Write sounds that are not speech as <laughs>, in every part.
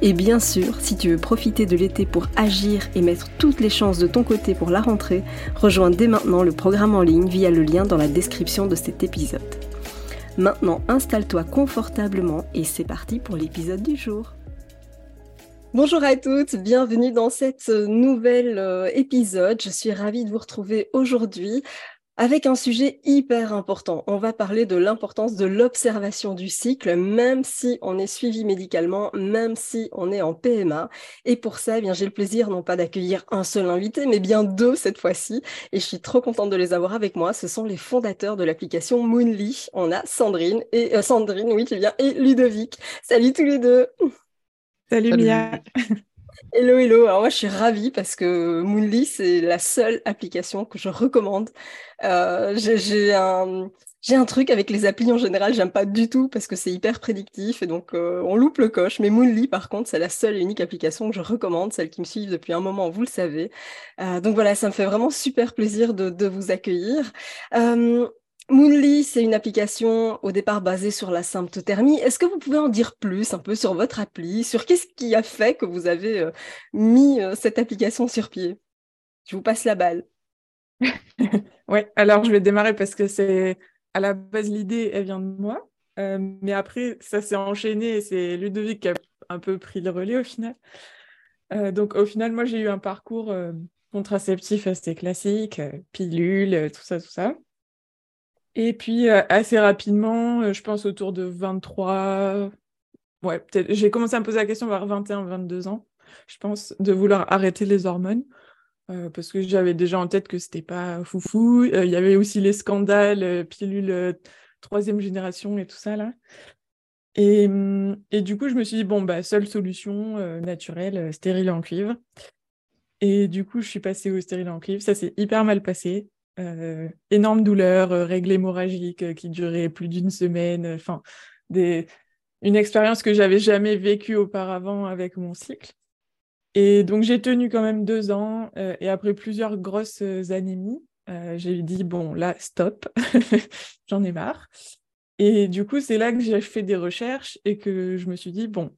Et bien sûr, si tu veux profiter de l'été pour agir et mettre toutes les chances de ton côté pour la rentrée, rejoins dès maintenant le programme en ligne via le lien dans la description de cet épisode. Maintenant, installe-toi confortablement et c'est parti pour l'épisode du jour. Bonjour à toutes, bienvenue dans cet nouvel euh, épisode. Je suis ravie de vous retrouver aujourd'hui avec un sujet hyper important. On va parler de l'importance de l'observation du cycle, même si on est suivi médicalement, même si on est en PMA. Et pour ça, eh bien, j'ai le plaisir non pas d'accueillir un seul invité, mais bien deux cette fois-ci. Et je suis trop contente de les avoir avec moi. Ce sont les fondateurs de l'application Moonly. On a Sandrine et euh, Sandrine, oui, tu viens, et Ludovic. Salut tous les deux. Salut, Salut. Mia. <laughs> Hello, hello. Alors moi, je suis ravie parce que Moonly, c'est la seule application que je recommande. Euh, j'ai un, truc avec les applis en général, j'aime pas du tout parce que c'est hyper prédictif et donc euh, on loupe le coche. Mais Moonly, par contre, c'est la seule et unique application que je recommande, celle qui me suit depuis un moment, vous le savez. Euh, donc voilà, ça me fait vraiment super plaisir de, vous accueillir. Moonly, c'est une application au départ basée sur la symptothermie. Est-ce que vous pouvez en dire plus un peu sur votre appli, sur qu'est-ce qui a fait que vous avez euh, mis euh, cette application sur pied? Je vous passe la balle. <laughs> oui, alors je vais démarrer parce que c'est à la base l'idée, elle vient de moi. Euh, mais après, ça s'est enchaîné et c'est Ludovic qui a un peu pris le relais au final. donc au final, moi j'ai eu un parcours contraceptif assez classique, pilule, tout ça, tout ça. Et puis, euh, assez rapidement, euh, je pense autour de 23, ouais, peut-être, j'ai commencé à me poser la question vers 21, 22 ans, je pense, de vouloir arrêter les hormones. Euh, parce que j'avais déjà en tête que c'était pas foufou. Il y avait aussi les scandales, pilules troisième génération et tout ça là. Et, hum, et, du coup, je me suis dit, bon, bah, seule solution naturelle, stérile en cuivre. Et du coup, je suis passée au stérile en cuivre. Ça s'est hyper mal passé. Euh, énorme douleur, euh, règle hémorragique euh, qui durait plus d'une semaine, enfin, une expérience que j'avais jamais vécue auparavant avec mon cycle. Et donc j'ai tenu quand même deux ans et après plusieurs grosses anémies, j'ai dit bon là stop, <laughs> j'en ai marre. Et du coup c'est là que j'ai fait des recherches et que je me suis dit bon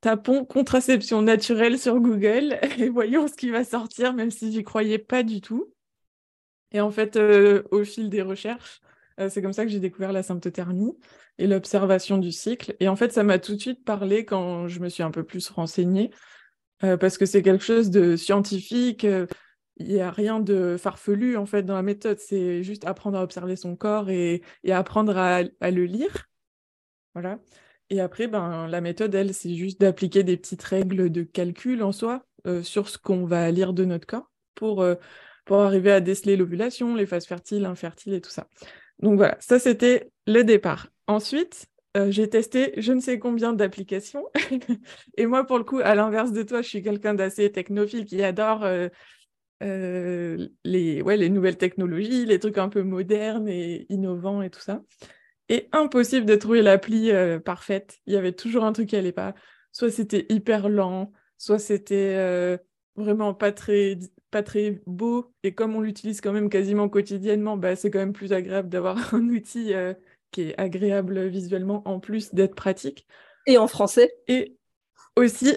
tapons contraception naturelle sur Google <laughs> et voyons ce qui va sortir même si j'y croyais pas du tout. Et en fait, euh, au fil des recherches, euh, c'est comme ça que j'ai découvert la symptothermie et l'observation du cycle. Et en fait, ça m'a tout de suite parlé quand je me suis un peu plus renseignée, euh, parce que c'est quelque chose de scientifique. Il n'y a rien de farfelu en fait dans la méthode. C'est juste apprendre à observer son corps et, apprendre à, le lire. Voilà. Et après, ben, la méthode, elle, c'est juste d'appliquer des petites règles de calcul en soi sur ce qu'on va lire de notre corps pour pour arriver à déceler l'ovulation, les phases fertiles, infertiles et tout ça. Donc voilà, ça c'était le départ. Ensuite, euh, j'ai testé je ne sais combien d'applications. <laughs> et moi, pour le coup, à l'inverse de toi, je suis quelqu'un d'assez technophile qui adore euh, euh, les, les nouvelles technologies, les trucs un peu modernes et innovants et tout ça. Et impossible de trouver l'appli parfaite. Il y avait toujours un truc qui n'allait pas. Soit c'était hyper lent, soit c'était vraiment pas très pas très beau et comme on l'utilise quand même quasiment quotidiennement, bah, c'est quand même plus agréable d'avoir <laughs> un outil euh, qui est agréable visuellement en plus d'être pratique. Et en français Et aussi,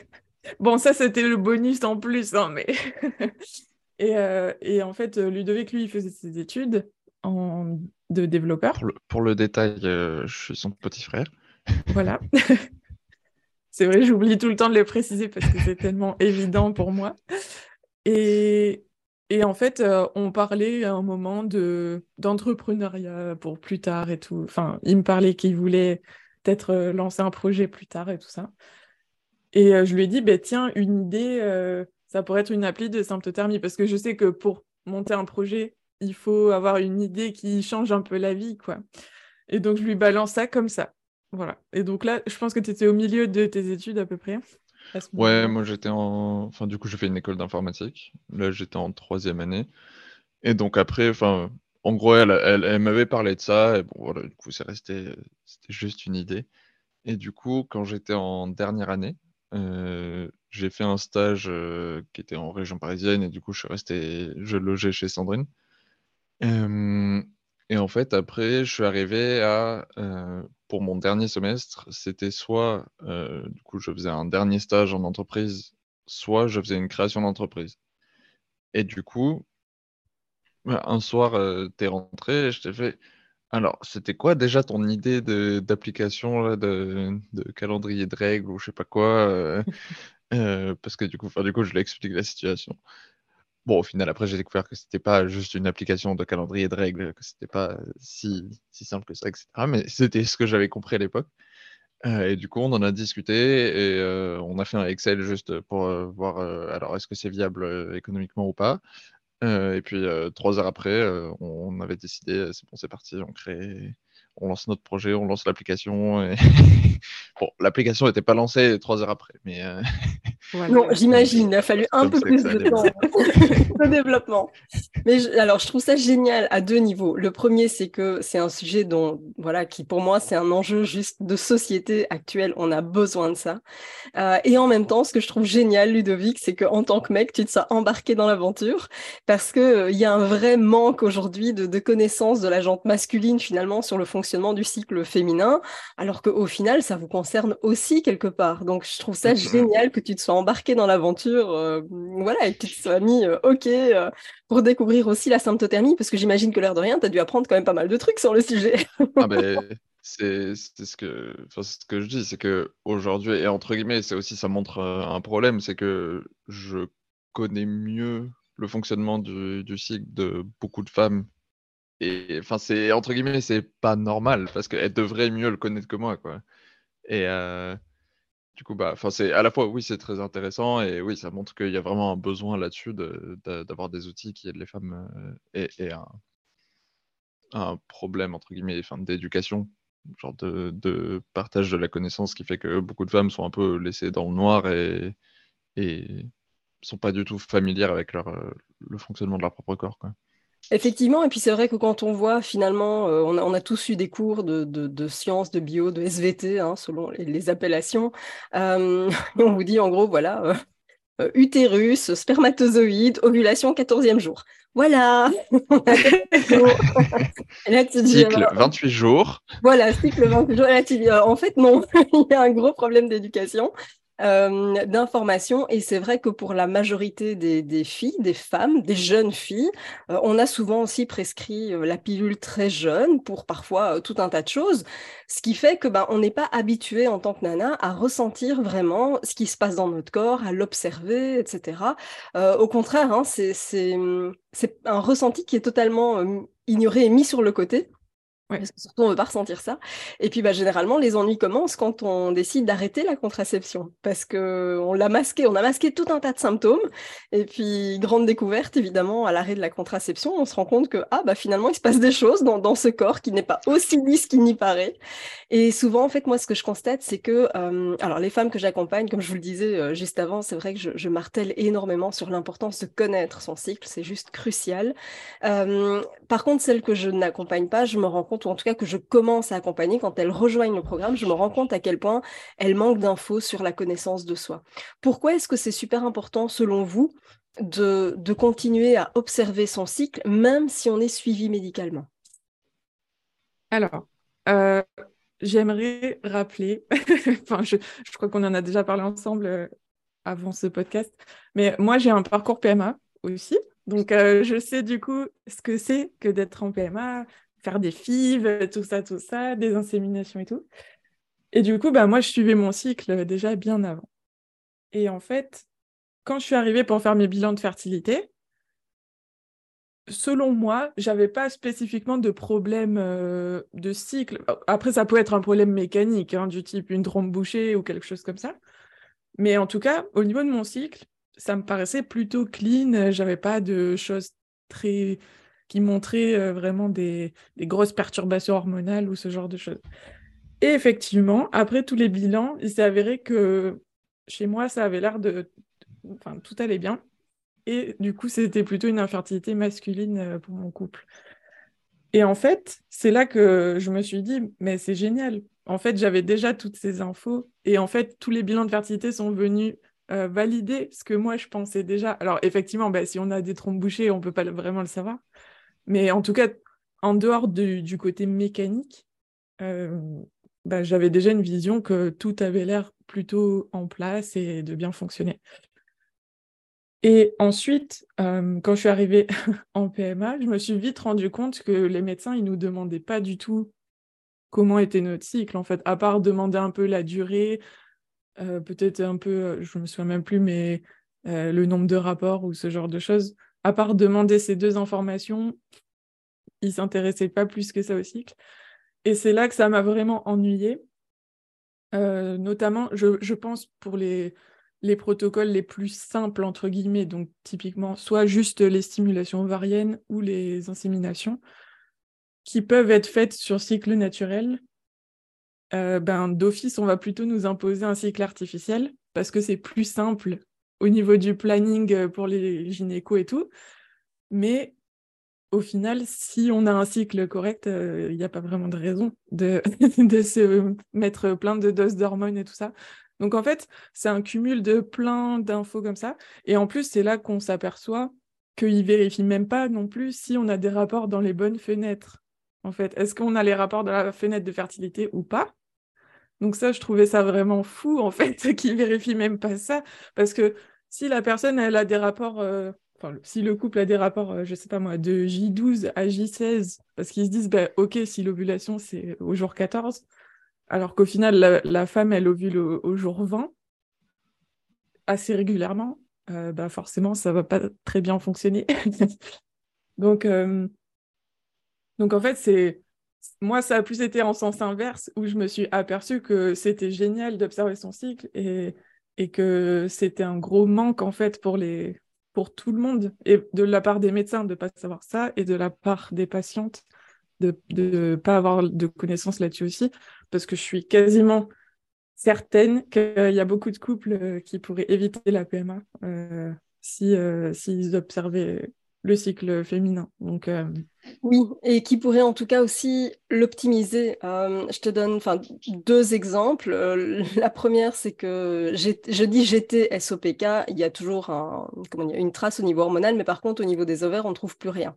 <laughs> bon ça c'était le bonus en plus, hein, mais <laughs> et, euh, et, en fait Ludovic lui il faisait ses études en... de développeur. Pour le, pour le détail, euh, je suis son petit frère. Voilà. C'est vrai, j'oublie tout le temps de le préciser parce que c'est tellement évident pour moi. Et, Et en fait, euh, on parlait à un moment de d'entrepreneuriat pour plus tard et tout. Enfin, il me parlait qu'il voulait peut-être euh, lancer un projet plus tard et tout ça. Et euh, je lui ai dit, bah, tiens, une idée, ça pourrait être une appli de symptothermie, parce que je sais que pour monter un projet, il faut avoir une idée qui change un peu la vie, quoi. Et donc, je lui balance ça comme ça. Voilà. Et donc là, je pense que tu étais au milieu de tes études à peu près. Ouais, moi j'étais en. Enfin, du coup, j'ai fait une école d'informatique. Là, j'étais en troisième année. Et donc après, enfin, en gros, elle, elle, m'avait parlé de ça. Et bon, voilà, du coup, c'est resté. C'était juste une idée. Et du coup, quand j'étais en dernière année, euh, j'ai fait un stage euh, qui était en région parisienne. Et du coup, je suis resté. Je logeais chez Sandrine. Euh, et en fait, après, je suis arrivé à, pour mon dernier semestre, c'était soit, euh, du coup, je faisais un dernier stage en entreprise, soit je faisais une création d'entreprise. Et du coup, bah, un soir, euh, tu es rentré et je t'ai fait, alors, c'était quoi déjà ton idée d'application de, de, calendrier de règles ou je sais pas quoi <laughs> Parce que du coup, du coup, je lui expliqué la situation. Bon, au final, après, j'ai découvert que c'était pas juste une application de calendrier de règles, que c'était pas si, si, simple que ça, etc. Mais c'était ce que j'avais compris à l'époque. Euh, et du coup, on en a discuté et euh, on a fait un Excel juste pour euh, voir alors est-ce que c'est viable économiquement ou pas. et puis trois heures après, on, avait décidé, c'est bon, c'est parti, on crée, on lance notre projet, on lance l'application. Et... <laughs> bon, l'application n'était pas lancée trois heures après, mais. Euh, non, j'imagine, <laughs> il a fallu un peu plus de temps <laughs> de développement. Mais alors, je trouve ça génial à deux niveaux. Le premier, c'est que c'est un sujet dont, voilà, qui pour moi, c'est un enjeu juste de société actuelle. On a besoin de ça. Euh, et en même temps, ce que je trouve génial, Ludovic, c'est qu'en tant que mec, tu te sens embarqué dans l'aventure parce qu'il euh, il y a un vrai manque aujourd'hui de, de connaissances de la jante masculine finalement sur le fonctionnement du cycle féminin, alors qu'au final, ça vous concerne aussi quelque part. Donc, je trouve ça génial que tu te sois embarqué dans l'aventure, euh, voilà, et que tu te sois mis OK pour découvrir aussi la symptothermie, parce que j'imagine que l'air de rien, tu as dû apprendre quand même pas mal de trucs sur le sujet. <laughs> ah ben, c'est ce que, ce que je dis, c'est que aujourd'hui, et entre guillemets, c'est aussi ça montre euh, un problème, c'est que je connais mieux le fonctionnement du, du cycle de beaucoup de femmes. Et enfin, c'est entre guillemets, c'est pas normal parce qu'elles devraient mieux le connaître que moi, quoi. Euh, du coup, bah, c'est à la fois, oui, c'est très intéressant et oui, ça montre qu'il y a vraiment un besoin là-dessus d'avoir des outils qui aident les femmes et, un, un, problème, entre guillemets, d'éducation, genre de, partage de la connaissance qui fait que beaucoup de femmes sont un peu laissées dans le noir et, et sont pas du tout familières avec leur, le fonctionnement de leur propre corps. Quoi. Effectivement, et puis c'est vrai que quand on voit finalement, euh, on, a, tous eu des cours de, sciences, de bio, de SVT, hein, selon les, appellations. Euh, <laughs> on vous dit en gros, voilà, euh, utérus, spermatozoïde, ovulation, 14e jour. Voilà. <laughs> cycle 28 jours. Voilà, cycle 28 jours. en fait, non, <laughs> il y a un gros problème d'éducation. Euh, d'informations. Et c'est vrai que pour la majorité des, filles, des femmes, des jeunes filles, euh, on a souvent aussi prescrit euh, la pilule très jeune pour parfois tout un tas de choses, ce qui fait que ben, on n'est pas habitué en tant que nana à ressentir vraiment ce qui se passe dans notre corps, à l'observer, etc. au contraire, hein, c'est un ressenti qui est totalement ignoré et mis sur le côté surtout, on ne veut pas ressentir ça. Et puis, bah, généralement, les ennuis commencent quand on décide d'arrêter la contraception. Parce qu'on l'a masqué, on a masqué tout un tas de symptômes. Et puis, grande découverte, évidemment, à l'arrêt de la contraception, on se rend compte que, ah, bah, finalement, il se passe des choses dans, dans ce corps qui n'est pas aussi lisse qu'il n'y paraît. Et souvent, en fait, moi, ce que je constate, c'est que, euh, alors, les femmes que j'accompagne, comme je vous le disais euh, juste avant, c'est vrai que je, je, martèle énormément sur l'importance de connaître son cycle. C'est juste crucial. Euh, par contre, celles que je n'accompagne pas, je me rends compte ou en tout cas que je commence à accompagner, quand elles rejoignent le programme, je me rends compte à quel point elles manquent d'infos sur la connaissance de soi. Pourquoi est-ce que c'est super important, selon vous, de, continuer à observer son cycle, même si on est suivi médicalement? Alors, euh, j'aimerais rappeler, <laughs> enfin, je, je, crois qu'on en a déjà parlé ensemble euh, avant ce podcast, mais moi j'ai un parcours PMA aussi. Donc, euh, je sais du coup ce que c'est que d'être en PMA, faire des FIV, tout ça, tout ça, des inséminations et tout. Et du coup, bah, moi, je suivais mon cycle déjà bien avant. Et en fait, quand je suis arrivée pour faire mes bilans de fertilité, selon moi, j'avais pas spécifiquement de problème euh, de cycle. Après, ça peut être un problème mécanique, hein, du type une trompe bouchée ou quelque chose comme ça. Mais en tout cas, au niveau de mon cycle, ça me paraissait plutôt clean. J'avais pas de choses très qui montraient euh, vraiment des, des, grosses perturbations hormonales ou ce genre de choses. Et effectivement, après tous les bilans, il s'est avéré que chez moi, ça avait l'air de... Enfin, tout allait bien. Et du coup, c'était plutôt une infertilité masculine euh, pour mon couple. Et en fait, c'est là que je me suis dit, mais c'est génial. En fait, j'avais déjà toutes ces infos. Et en fait, tous les bilans de fertilité sont venus euh, valider ce que moi, je pensais déjà. Alors, effectivement, bah, si on a des trompes bouchées, on ne peut pas vraiment le savoir. Mais en tout cas, en dehors du, côté mécanique, euh, bah, j'avais déjà une vision que tout avait l'air plutôt en place et de bien fonctionner. Et ensuite, euh, quand je suis arrivée <laughs> en PMA, je me suis vite rendu compte que les médecins, ils nous demandaient pas du tout comment était notre cycle, en fait, à part demander un peu la durée, euh, peut-être un peu, euh, je me souviens même plus, mais le nombre de rapports ou ce genre de choses. À part demander ces deux informations, ils s'intéressaient pas plus que ça au cycle. Et c'est là que ça m'a vraiment ennuyée. notamment, je, je, pense pour les, les protocoles les plus simples, entre guillemets, donc typiquement soit juste les stimulations ovariennes ou les inséminations, qui peuvent être faites sur cycle naturel, euh, ben, d'office, on va plutôt nous imposer un cycle artificiel parce que c'est plus simple au niveau du planning pour les gynécos et tout. Mais au final, si on a un cycle correct, euh, il n'y a pas vraiment de raison de, <laughs> de se mettre plein de doses d'hormones et tout ça. Donc en fait, c'est un cumul de plein d'infos comme ça. Et en plus, c'est là qu'on s'aperçoit qu'ils vérifient même pas non plus si on a des rapports dans les bonnes fenêtres. En fait, est-ce qu'on a les rapports dans la fenêtre de fertilité ou pas? Donc ça, je trouvais ça vraiment fou, en fait, <laughs> qu'ils vérifient même pas ça. Parce que si la personne, elle a des rapports... Euh, enfin, si le couple a des rapports, euh, je sais pas moi, de J12 à J16, parce qu'ils se disent, bah, ok, si l'ovulation c'est au jour 14, alors qu'au final, la, femme, elle ovule au, jour 20, assez régulièrement. Euh, bah forcément, ça va pas très bien fonctionner. <laughs> donc, euh, donc, en fait, c'est moi, ça a plus été en sens inverse, où je me suis aperçue que c'était génial d'observer son cycle et, que c'était un gros manque, en fait, pour tout le monde, et de la part des médecins de ne pas savoir ça, et de la part des patientes de ne pas avoir de connaissances là-dessus aussi. Parce que je suis quasiment certaine qu'il y a beaucoup de couples euh, qui pourraient éviter la PMA euh, si euh, s'ils observaient le cycle féminin. Donc, Oui, et qui pourrait en tout cas aussi l'optimiser. je te donne deux exemples. la première, c'est que je dis j'étais SOPK, il y a toujours une trace au niveau hormonal, mais par contre au niveau des ovaires, on ne trouve plus rien.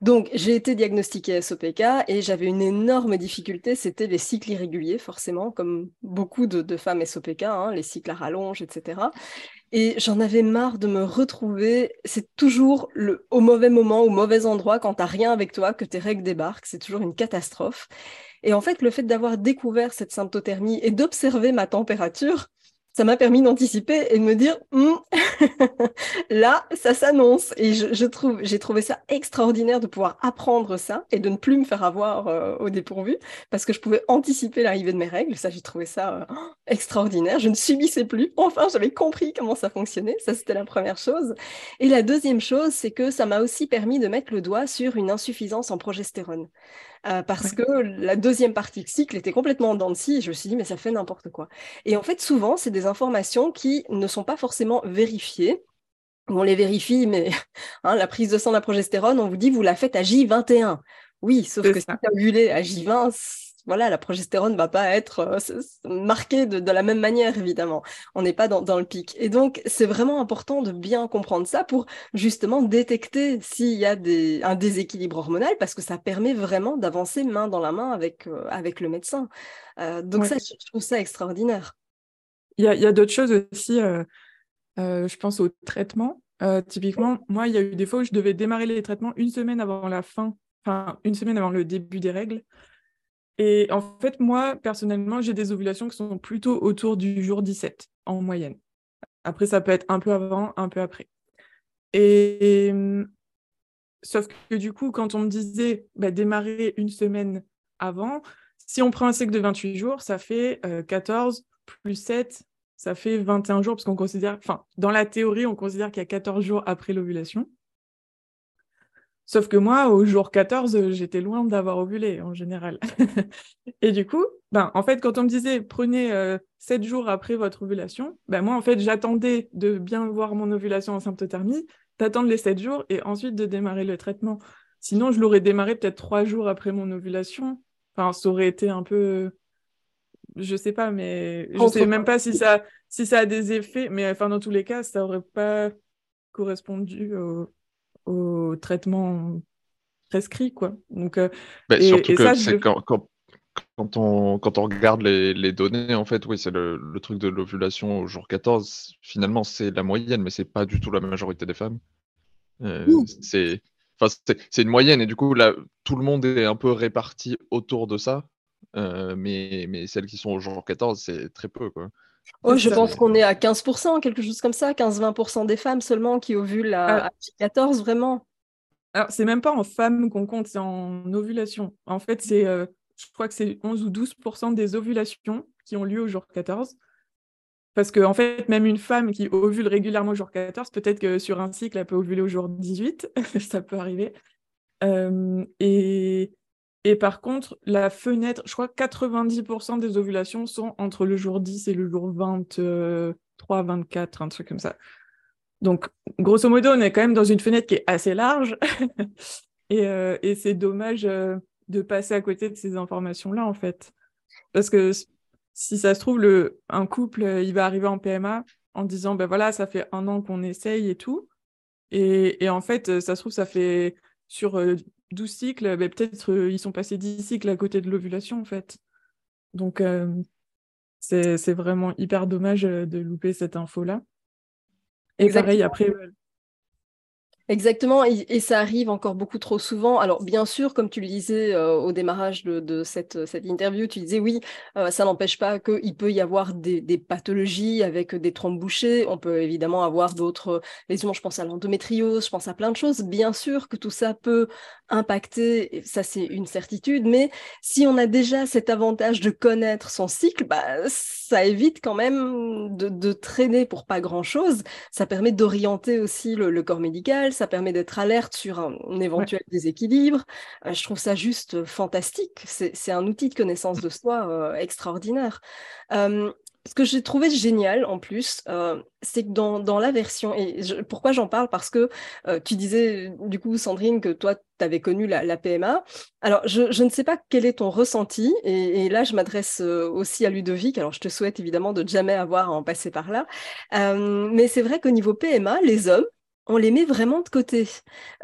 Donc, j'ai été diagnostiquée SOPK et j'avais une énorme difficulté, c'était les cycles irréguliers, forcément, comme beaucoup de, femmes SOPK, hein, les cycles à rallonge, etc. Et j'en avais marre de me retrouver, c'est toujours le, au mauvais moment, au mauvais endroit, quand t'as rien avec toi, que tes règles débarquent, c'est toujours une catastrophe. Et en fait, le fait d'avoir découvert cette symptothermie et d'observer ma température, ça m'a permis d'anticiper et de me dire hum, <laughs> là ça s'annonce. Et je, trouve j'ai trouvé ça extraordinaire de pouvoir apprendre ça et de ne plus me faire avoir euh, au dépourvu parce que je pouvais anticiper l'arrivée de mes règles. Ça j'ai trouvé ça euh, extraordinaire. Je ne subissais plus. Enfin j'avais compris comment ça fonctionnait. Ça c'était la première chose. Et la deuxième chose c'est que ça m'a aussi permis de mettre le doigt sur une insuffisance en progestérone euh, parce que la deuxième partie du cycle était complètement en dents de scie. Et je me suis dit, mais ça fait n'importe quoi. Et en fait, souvent, c'est des informations qui ne sont pas forcément vérifiées. On les vérifie, mais <laughs> hein, la prise de sang de la progestérone, on vous dit, vous la faites à J21. Oui, sauf que si tu as ovulé à J20, voilà, la progestérone ne va pas être euh, marquée de, la même manière, évidemment. On n'est pas dans, le pic. Et donc, c'est vraiment important de bien comprendre ça pour justement détecter s'il y a un déséquilibre hormonal, parce que ça permet vraiment d'avancer main dans la main avec, euh, avec le médecin. Euh, donc ça, je trouve ça extraordinaire. Il y a, d'autres choses aussi, je pense au traitement. typiquement, moi, il y a eu des fois où je devais démarrer les traitements une semaine avant la fin, enfin une semaine avant le début des règles. Et en fait, moi, personnellement, j'ai des ovulations qui sont plutôt autour du jour 17 en moyenne. Après, ça peut être un peu avant, un peu après. Et sauf que du coup, quand on me disait bah, démarrer une semaine avant, si on prend un cycle de 28 jours, ça fait 14 plus 7, ça fait 21 jours, parce qu'on considère, enfin, dans la théorie, on considère qu'il y a 14 jours après l'ovulation. Sauf que moi, au jour 14, j'étais loin d'avoir ovulé en général. <laughs> et du coup, ben, en fait, quand on me disait prenez 7 euh, jours après votre ovulation, ben, moi, en fait, j'attendais de bien voir mon ovulation en symptothermie, d'attendre les 7 jours et ensuite de démarrer le traitement. Sinon, je l'aurais démarré peut-être 3 jours après mon ovulation. Enfin, ça aurait été un peu. Je sais pas, mais je sais même pas si ça, si ça a des effets. Mais enfin, dans tous les cas, ça aurait pas correspondu au au traitement prescrit. Quoi. Donc, euh, bah, surtout que quand, quand, quand, on, quand on regarde les, les données, en fait, oui, c'est le, le, truc de l'ovulation au jour 14. Finalement, c'est la moyenne, mais c'est pas du tout la majorité des femmes. Euh, c'est enfin, c'est une moyenne, et du coup, là, tout le monde est un peu réparti autour de ça. Euh, mais, mais celles qui sont au jour 14, c'est très peu. Quoi. Oh, je pense qu'on est à 15%, quelque chose comme ça, 15-20% des femmes seulement qui ovulent à, à 14, vraiment. Alors, c'est même pas en femmes qu'on compte, c'est en ovulation. En fait, c'est, euh, je crois que c'est 11 ou 12% des ovulations qui ont lieu au jour 14. Parce qu'en en fait, même une femme qui ovule régulièrement au jour 14, peut-être que sur un cycle, elle peut ovuler au jour 18. <laughs> ça peut arriver. Euh, et, et par contre, la fenêtre, je crois que 90% des ovulations sont entre le jour 10 et le jour 23, 24, un truc comme ça. Donc, grosso modo, on est quand même dans une fenêtre qui est assez large. <laughs> Euh, et, c'est dommage euh, de passer à côté de ces informations-là, en fait. Parce que si ça se trouve, un couple, euh, il va arriver en PMA en disant, ben voilà, ça fait un an qu'on essaye et tout. Et, en fait, ça se trouve, ça fait sur 12 cycles, ben, peut-être euh, ils sont passés 10 cycles à côté de l'ovulation en fait. Donc euh, c'est vraiment hyper dommage euh, de louper cette info-là. Et pareil, après, Exactement, et, ça arrive encore beaucoup trop souvent. Alors bien sûr, comme tu le disais euh, au démarrage de, cette, cette, interview, tu disais oui, euh, ça n'empêche pas qu'il peut y avoir des, pathologies avec des trompes bouchées. On peut évidemment avoir d'autres lésions, je pense à l'endométriose, je pense à plein de choses. Bien sûr que tout ça peut impacter, ça c'est une certitude, mais si on a déjà cet avantage de connaître son cycle, bah, ça évite quand même de, traîner pour pas grand-chose. Ça permet d'orienter aussi le corps médical ça permet d'être alerte sur un, éventuel déséquilibre. Euh, je trouve ça juste euh, fantastique. C'est un outil de connaissance de soi euh, extraordinaire. Ce que j'ai trouvé génial en plus, c'est que dans, la version, et pourquoi j'en parle? Parce que tu disais du coup, Sandrine, que toi, tu avais connu la, PMA. Alors, je, ne sais pas quel est ton ressenti, et, là, je m'adresse aussi à Ludovic. Alors, je te souhaite évidemment de jamais avoir à en passer par là. mais c'est vrai qu'au niveau PMA, les hommes, on les met vraiment de côté,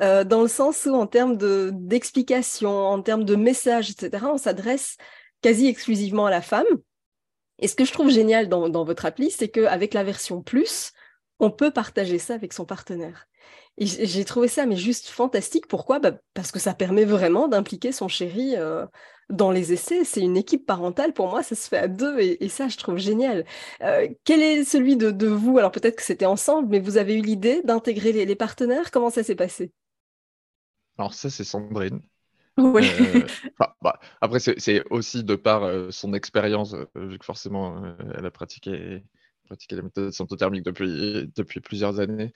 euh, dans le sens où en termes d'explication, en termes de messages, etc., on s'adresse quasi exclusivement à la femme. Et ce que je trouve génial dans, votre appli, c'est qu'avec la version plus, on peut partager ça avec son partenaire. Et j'ai trouvé ça mais juste fantastique. Pourquoi? Bah, Parce que ça permet vraiment d'impliquer son chéri euh, dans les essais. C'est une équipe parentale. Pour moi, ça se fait à deux et, ça, je trouve génial. Euh, quel est celui de, vous? Alors peut-être que c'était ensemble, mais vous avez eu l'idée d'intégrer les, partenaires? Comment ça s'est passé? Alors ça, c'est Sandrine. Oui. Euh, <laughs> bah, après, c'est aussi de par son expérience, vu que forcément, elle a pratiqué, pratiqué la méthode symptothermique depuis, depuis plusieurs années.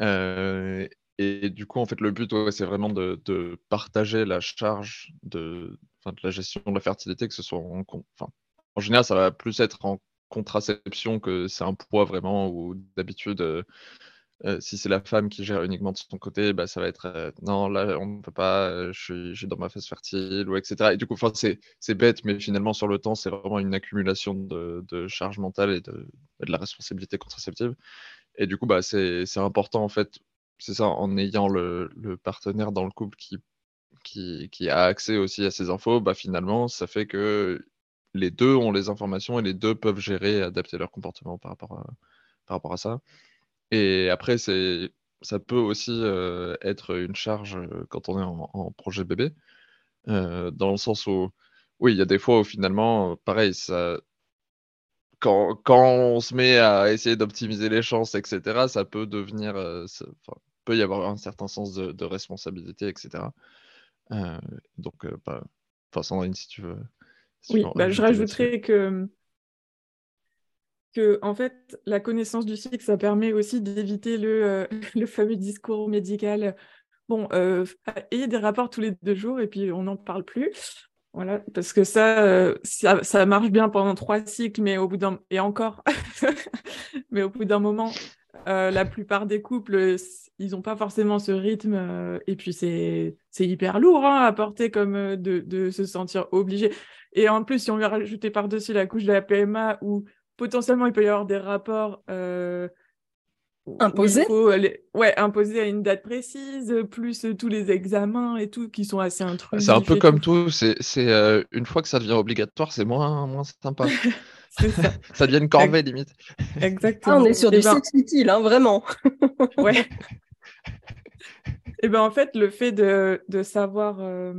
Euh, et du coup, en fait, le but, c'est vraiment de, partager la charge de, de, la gestion de la fertilité, que ce soit en, en général, ça va plus être en contraception que c'est un poids vraiment, ou d'habitude, si c'est la femme qui gère uniquement de son côté, bah, ça va être non, là, on ne peut pas, je suis, dans ma phase fertile, ou etc. Et du coup, c'est bête, mais finalement, sur le temps, c'est vraiment une accumulation de, de charge mentale et de, de la responsabilité contraceptive. Et du coup, bah, c'est important, en fait, c'est ça, en ayant le, partenaire dans le couple qui, qui, a accès aussi à ces infos, bah, finalement, ça fait que les deux ont les informations et les deux peuvent gérer et adapter leur comportement par rapport par rapport à ça. Et après, c'est ça peut aussi euh, être une charge euh, quand on est en, projet bébé, euh, dans le sens où, oui, il y a des fois où finalement, pareil, ça, quand, quand, on se met à essayer d'optimiser les chances, etc., ça peut devenir, euh, peut y avoir un certain sens de, responsabilité, etc. donc, bah, enfin, Sandrine, si tu veux. oui, bah, je rajouterais que que en fait, la connaissance du cycle, ça permet aussi d'éviter le, <laughs> le fameux discours médical bon, euh, ayez des rapports tous les deux jours et puis on n'en parle plus. Voilà, parce que ça, euh, ça, marche bien pendant trois cycles, mais au bout d'un et encore, <laughs> mais au bout d'un moment, euh, la plupart des couples, ils n'ont pas forcément ce rythme, et puis c'est hyper lourd hein, à porter comme de, de, se sentir obligé. Et en plus, si on lui rajouter par-dessus la couche de la PMA, où potentiellement il peut y avoir des rapports Imposé Ouais, imposé à une date précise, plus euh, tous les examens et tout qui sont assez intrusifs. C'est un peu comme tout, c'est euh, une fois que ça devient obligatoire, c'est moins, moins sympa. <laughs> ça. <laughs> ça devient une corvée limite. Exactement. Ah, on est sur du ben... sexe utile, hein, vraiment. <laughs> ouais. Et ben en fait, le fait de, de savoir, euh,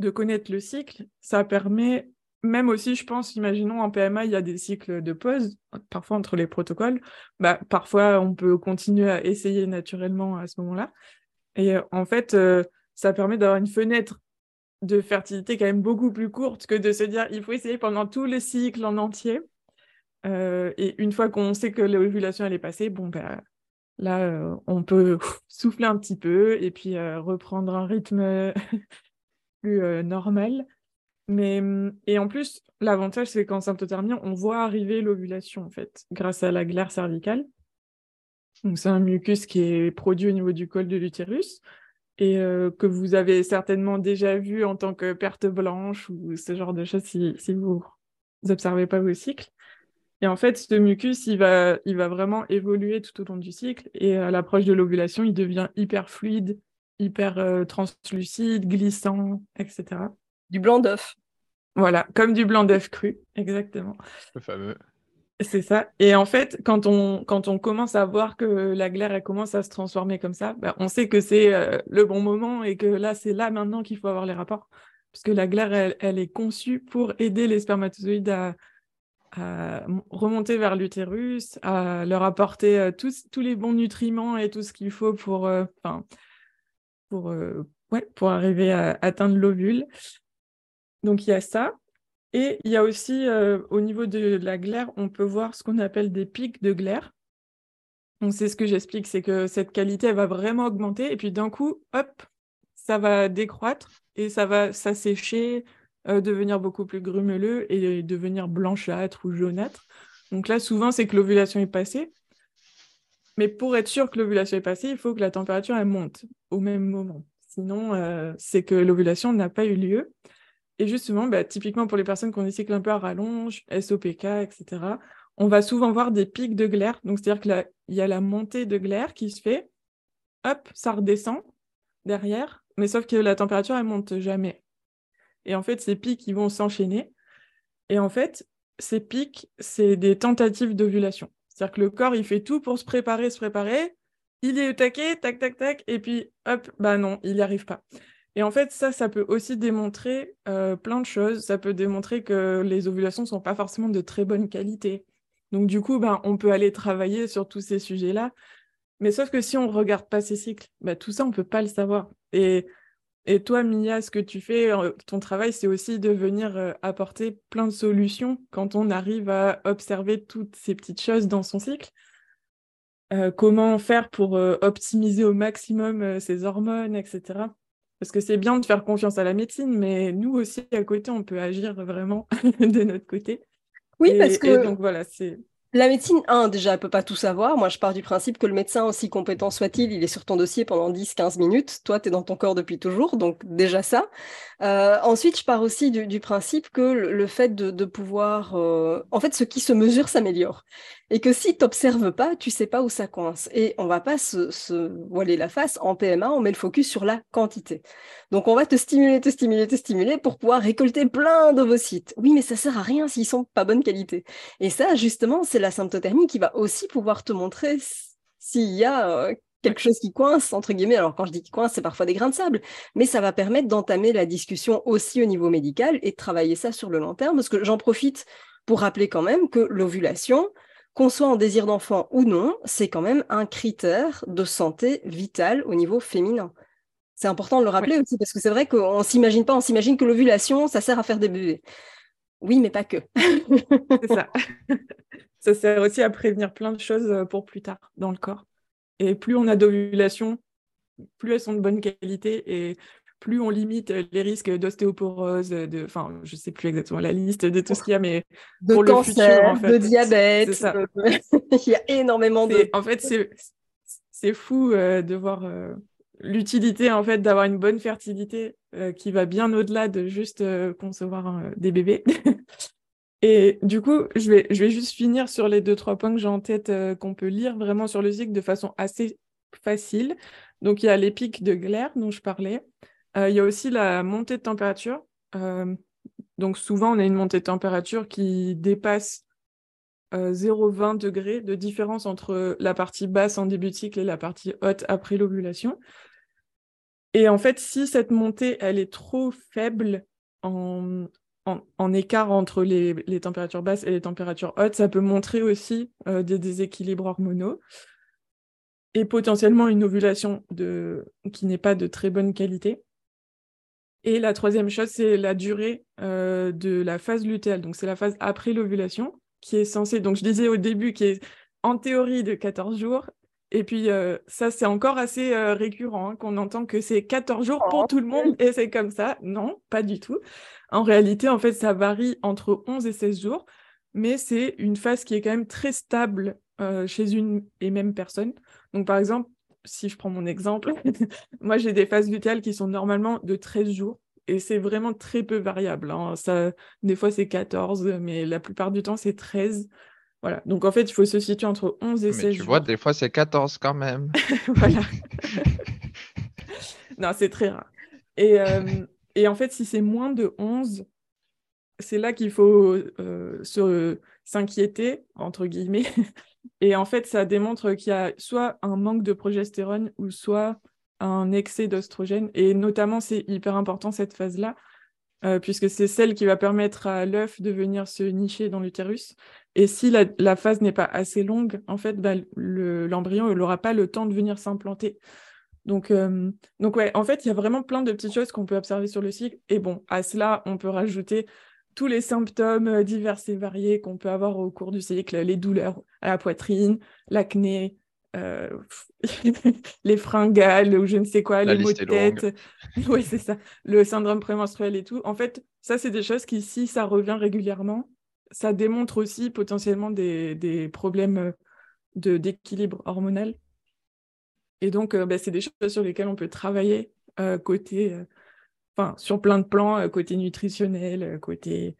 de connaître le cycle, ça permet même aussi, je pense, imaginons en PMA, il y a des cycles de pause, parfois entre les protocoles. Bah, parfois, on peut continuer à essayer naturellement à ce moment-là. Et euh, en fait, euh, ça permet d'avoir une fenêtre de fertilité quand même beaucoup plus courte que de se dire il faut essayer pendant tout le cycle en entier. Euh, et une fois qu'on sait que l'ovulation est passée, bon ben là on peut <laughs> souffler un petit peu et puis reprendre un rythme <laughs> plus normal. Mais, mmh, et en plus, l'avantage, c'est qu'en symptothermie, on voit arriver l'ovulation, en grâce à la glaire cervicale. Donc, c'est un mucus qui est produit au niveau du col de l'utérus et euh, que vous avez certainement déjà vu en tant que perte blanche ou ce genre de choses si, vous n'observez pas vos cycles. Et en fait, ce mucus, il va, vraiment évoluer tout au long du cycle. Et à l'approche de l'ovulation, il devient hyper fluide, hyper euh, translucide, glissant, etc. Du blanc d'œuf. Voilà, comme du blanc d'œuf cru, exactement. Le fameux. C'est ça. Et en fait, quand on, quand on commence à voir que la glaire elle commence à se transformer comme ça, bah, on sait que c'est euh, le bon moment et que là, c'est là maintenant qu'il faut avoir les rapports. Parce que la glaire, elle, est conçue pour aider les spermatozoïdes à, remonter vers l'utérus, à leur apporter euh, tous, tous les bons nutriments et tout ce qu'il faut pour, euh, pour, ouais, pour arriver à atteindre l'ovule. Donc il y a ça. Et il y a aussi, euh, au niveau de la glaire, on peut voir ce qu'on appelle des pics de glaire. Donc c'est ce que j'explique, c'est que cette qualité, elle va vraiment augmenter. Et puis d'un coup, hop, ça va décroître et ça va s'assécher, euh, devenir beaucoup plus grumeleux et devenir blanchâtre ou jaunâtre. Donc là, souvent, c'est que l'ovulation est passée. Mais pour être sûr que l'ovulation est passée, il faut que la température elle monte au même moment. Sinon, euh, c'est que l'ovulation n'a pas eu lieu. Et justement, bah, typiquement pour les personnes des cycles un peu à rallonge, SOPK, etc., on va souvent voir des pics de glaire. Donc, c'est-à-dire qu'il y a la montée de glaire qui se fait, hop, ça redescend derrière, mais sauf que la température, elle monte jamais. Et en fait, ces pics, ils vont s'enchaîner. Et en fait, ces pics, c'est des tentatives d'ovulation. C'est-à-dire que le corps, il fait tout pour se préparer, se préparer. Il est au taquet, tac, tac, tac, et puis hop, bah non, il n'y arrive pas. Et en fait, ça, ça peut aussi démontrer euh, plein de choses. Ça peut démontrer que les ovulations ne sont pas forcément de très bonne qualité. Donc du coup, ben, on peut aller travailler sur tous ces sujets-là. Mais sauf que si on ne regarde pas ces cycles, ben, tout ça, on ne peut pas le savoir. Et, et toi, Mia, ce que tu fais, euh, ton travail, c'est aussi de venir euh, apporter plein de solutions quand on arrive à observer toutes ces petites choses dans son cycle. comment faire pour optimiser au maximum ses hormones, etc. Parce que c'est bien de faire confiance à la médecine, mais nous aussi, à côté, on peut agir vraiment <laughs> de notre côté. Oui, parce que donc, voilà, c'est... la médecine, un, déjà, elle peut pas tout savoir. Moi, je pars du principe que le médecin, aussi compétent soit-il, il est sur ton dossier pendant 10-15 minutes. Toi, tu es dans ton corps depuis toujours, donc déjà ça. Euh, ensuite, je pars aussi du, principe que le, fait de, pouvoir... Euh, en fait, ce qui se mesure s'améliore et que si tu n'observes pas, tu sais pas où ça coince. Et on va pas se, voiler la face. En PMA, on met le focus sur la quantité. Donc on va te stimuler, te stimuler, te stimuler pour pouvoir récolter plein d'ovocytes. Oui, mais ça sert à rien s'ils sont pas bonne qualité. Et ça, justement, c'est la symptothermie qui va aussi pouvoir te montrer s'il y a euh, quelque chose qui coince, entre guillemets. Alors, quand je dis qui coince, c'est parfois des grains de sable, mais ça va permettre d'entamer la discussion aussi au niveau médical et de travailler ça sur le long terme, parce que j'en profite pour rappeler quand même que l'ovulation, qu'on soit en désir d'enfant ou non, c'est quand même un critère de santé vitale au niveau féminin. C'est important de le rappeler aussi parce que c'est vrai qu'on s'imagine pas, on s'imagine que l'ovulation, ça sert à faire des bébés. Oui, mais pas que. c'est ça. <laughs> ça sert aussi à prévenir plein de choses euh, pour plus tard dans le corps. Et plus on a d'ovulation, plus elles sont de bonne qualité et plus on limite les risques d'ostéoporose, de, enfin, je sais plus exactement la liste de tout ce qu'il y a, mais de pour cancer, le futur, de diabète, <laughs> il y a énormément de. En fait, c'est fou euh, de voir euh, l'utilité en fait d'avoir une bonne fertilité euh, qui va bien au-delà de juste concevoir des bébés. <laughs> Et du coup, je vais, je vais juste finir sur les deux, trois points que j'ai en tête qu'on peut lire vraiment sur le cycle de façon assez facile. Donc, il y a pics de glaire dont je parlais. Euh, il y a aussi la montée de température. Euh, donc souvent, on a une montée de température qui dépasse 0,20 euh, degrés de différence entre la partie basse en début de cycle et la partie haute après l'ovulation. Et en fait, si cette montée, elle est trop faible en, en, écart entre les, les, températures basses et les températures hautes, ça peut montrer aussi des déséquilibres hormonaux et potentiellement une ovulation de, qui n'est pas de très bonne qualité. Et la troisième chose, c'est la durée euh, de la phase lutéale. Donc, c'est la phase après l'ovulation qui est censée, donc je disais au début, qui est en théorie de 14 jours. Et puis, euh, ça, c'est encore assez euh, récurrent, hein, qu'on entend que c'est 14 jours pour oh. tout le monde et c'est comme ça. Non, pas du tout. En réalité, en fait, ça varie entre 11 et 16 jours, mais c'est une phase qui est quand même très stable chez une et même personne. Donc, par exemple, si je prends mon exemple, <laughs> moi j'ai des phases lutéales qui sont normalement de 13 jours et c'est vraiment très peu variable. Hein. Ça, des fois c'est 14, mais la plupart du temps c'est 13. Voilà. Donc en fait, il faut se situer entre 11 et mais 16 tu vois, des fois c'est 14 quand même. <laughs> voilà. <laughs> non, c'est très rare. Et, euh, et, en fait, si c'est moins de 11, c'est là qu'il faut euh, s'inquiéter, entre guillemets, <laughs> et en fait, ça démontre qu'il y a soit un manque de progestérone ou soit un excès d'oestrogène. Et notamment, c'est hyper important cette phase-là, euh, puisque c'est celle qui va permettre à l'œuf de venir se nicher dans l'utérus. Et si la, phase n'est pas assez longue, en fait, bah, l'embryon n'aura pas le temps de venir s'implanter. Donc, euh, donc ouais, en fait, il y a vraiment plein de petites choses qu'on peut observer sur le cycle. Et bon, à cela, on peut rajouter tous les symptômes euh, divers et variés qu'on peut avoir au cours du cycle, les douleurs à la poitrine, l'acné, euh, <laughs> les fringales ou je ne sais quoi, les maux de tête. <laughs> oui, c'est ça. Le syndrome prémenstruel et tout. En fait, ça, c'est des choses qui, si ça revient régulièrement, ça démontre aussi potentiellement des, problèmes euh, de, d'équilibre hormonal. Et donc, bah, c'est des choses sur lesquelles on peut travailler côté enfin, sur plein de plans, euh, côté nutritionnel, euh, côté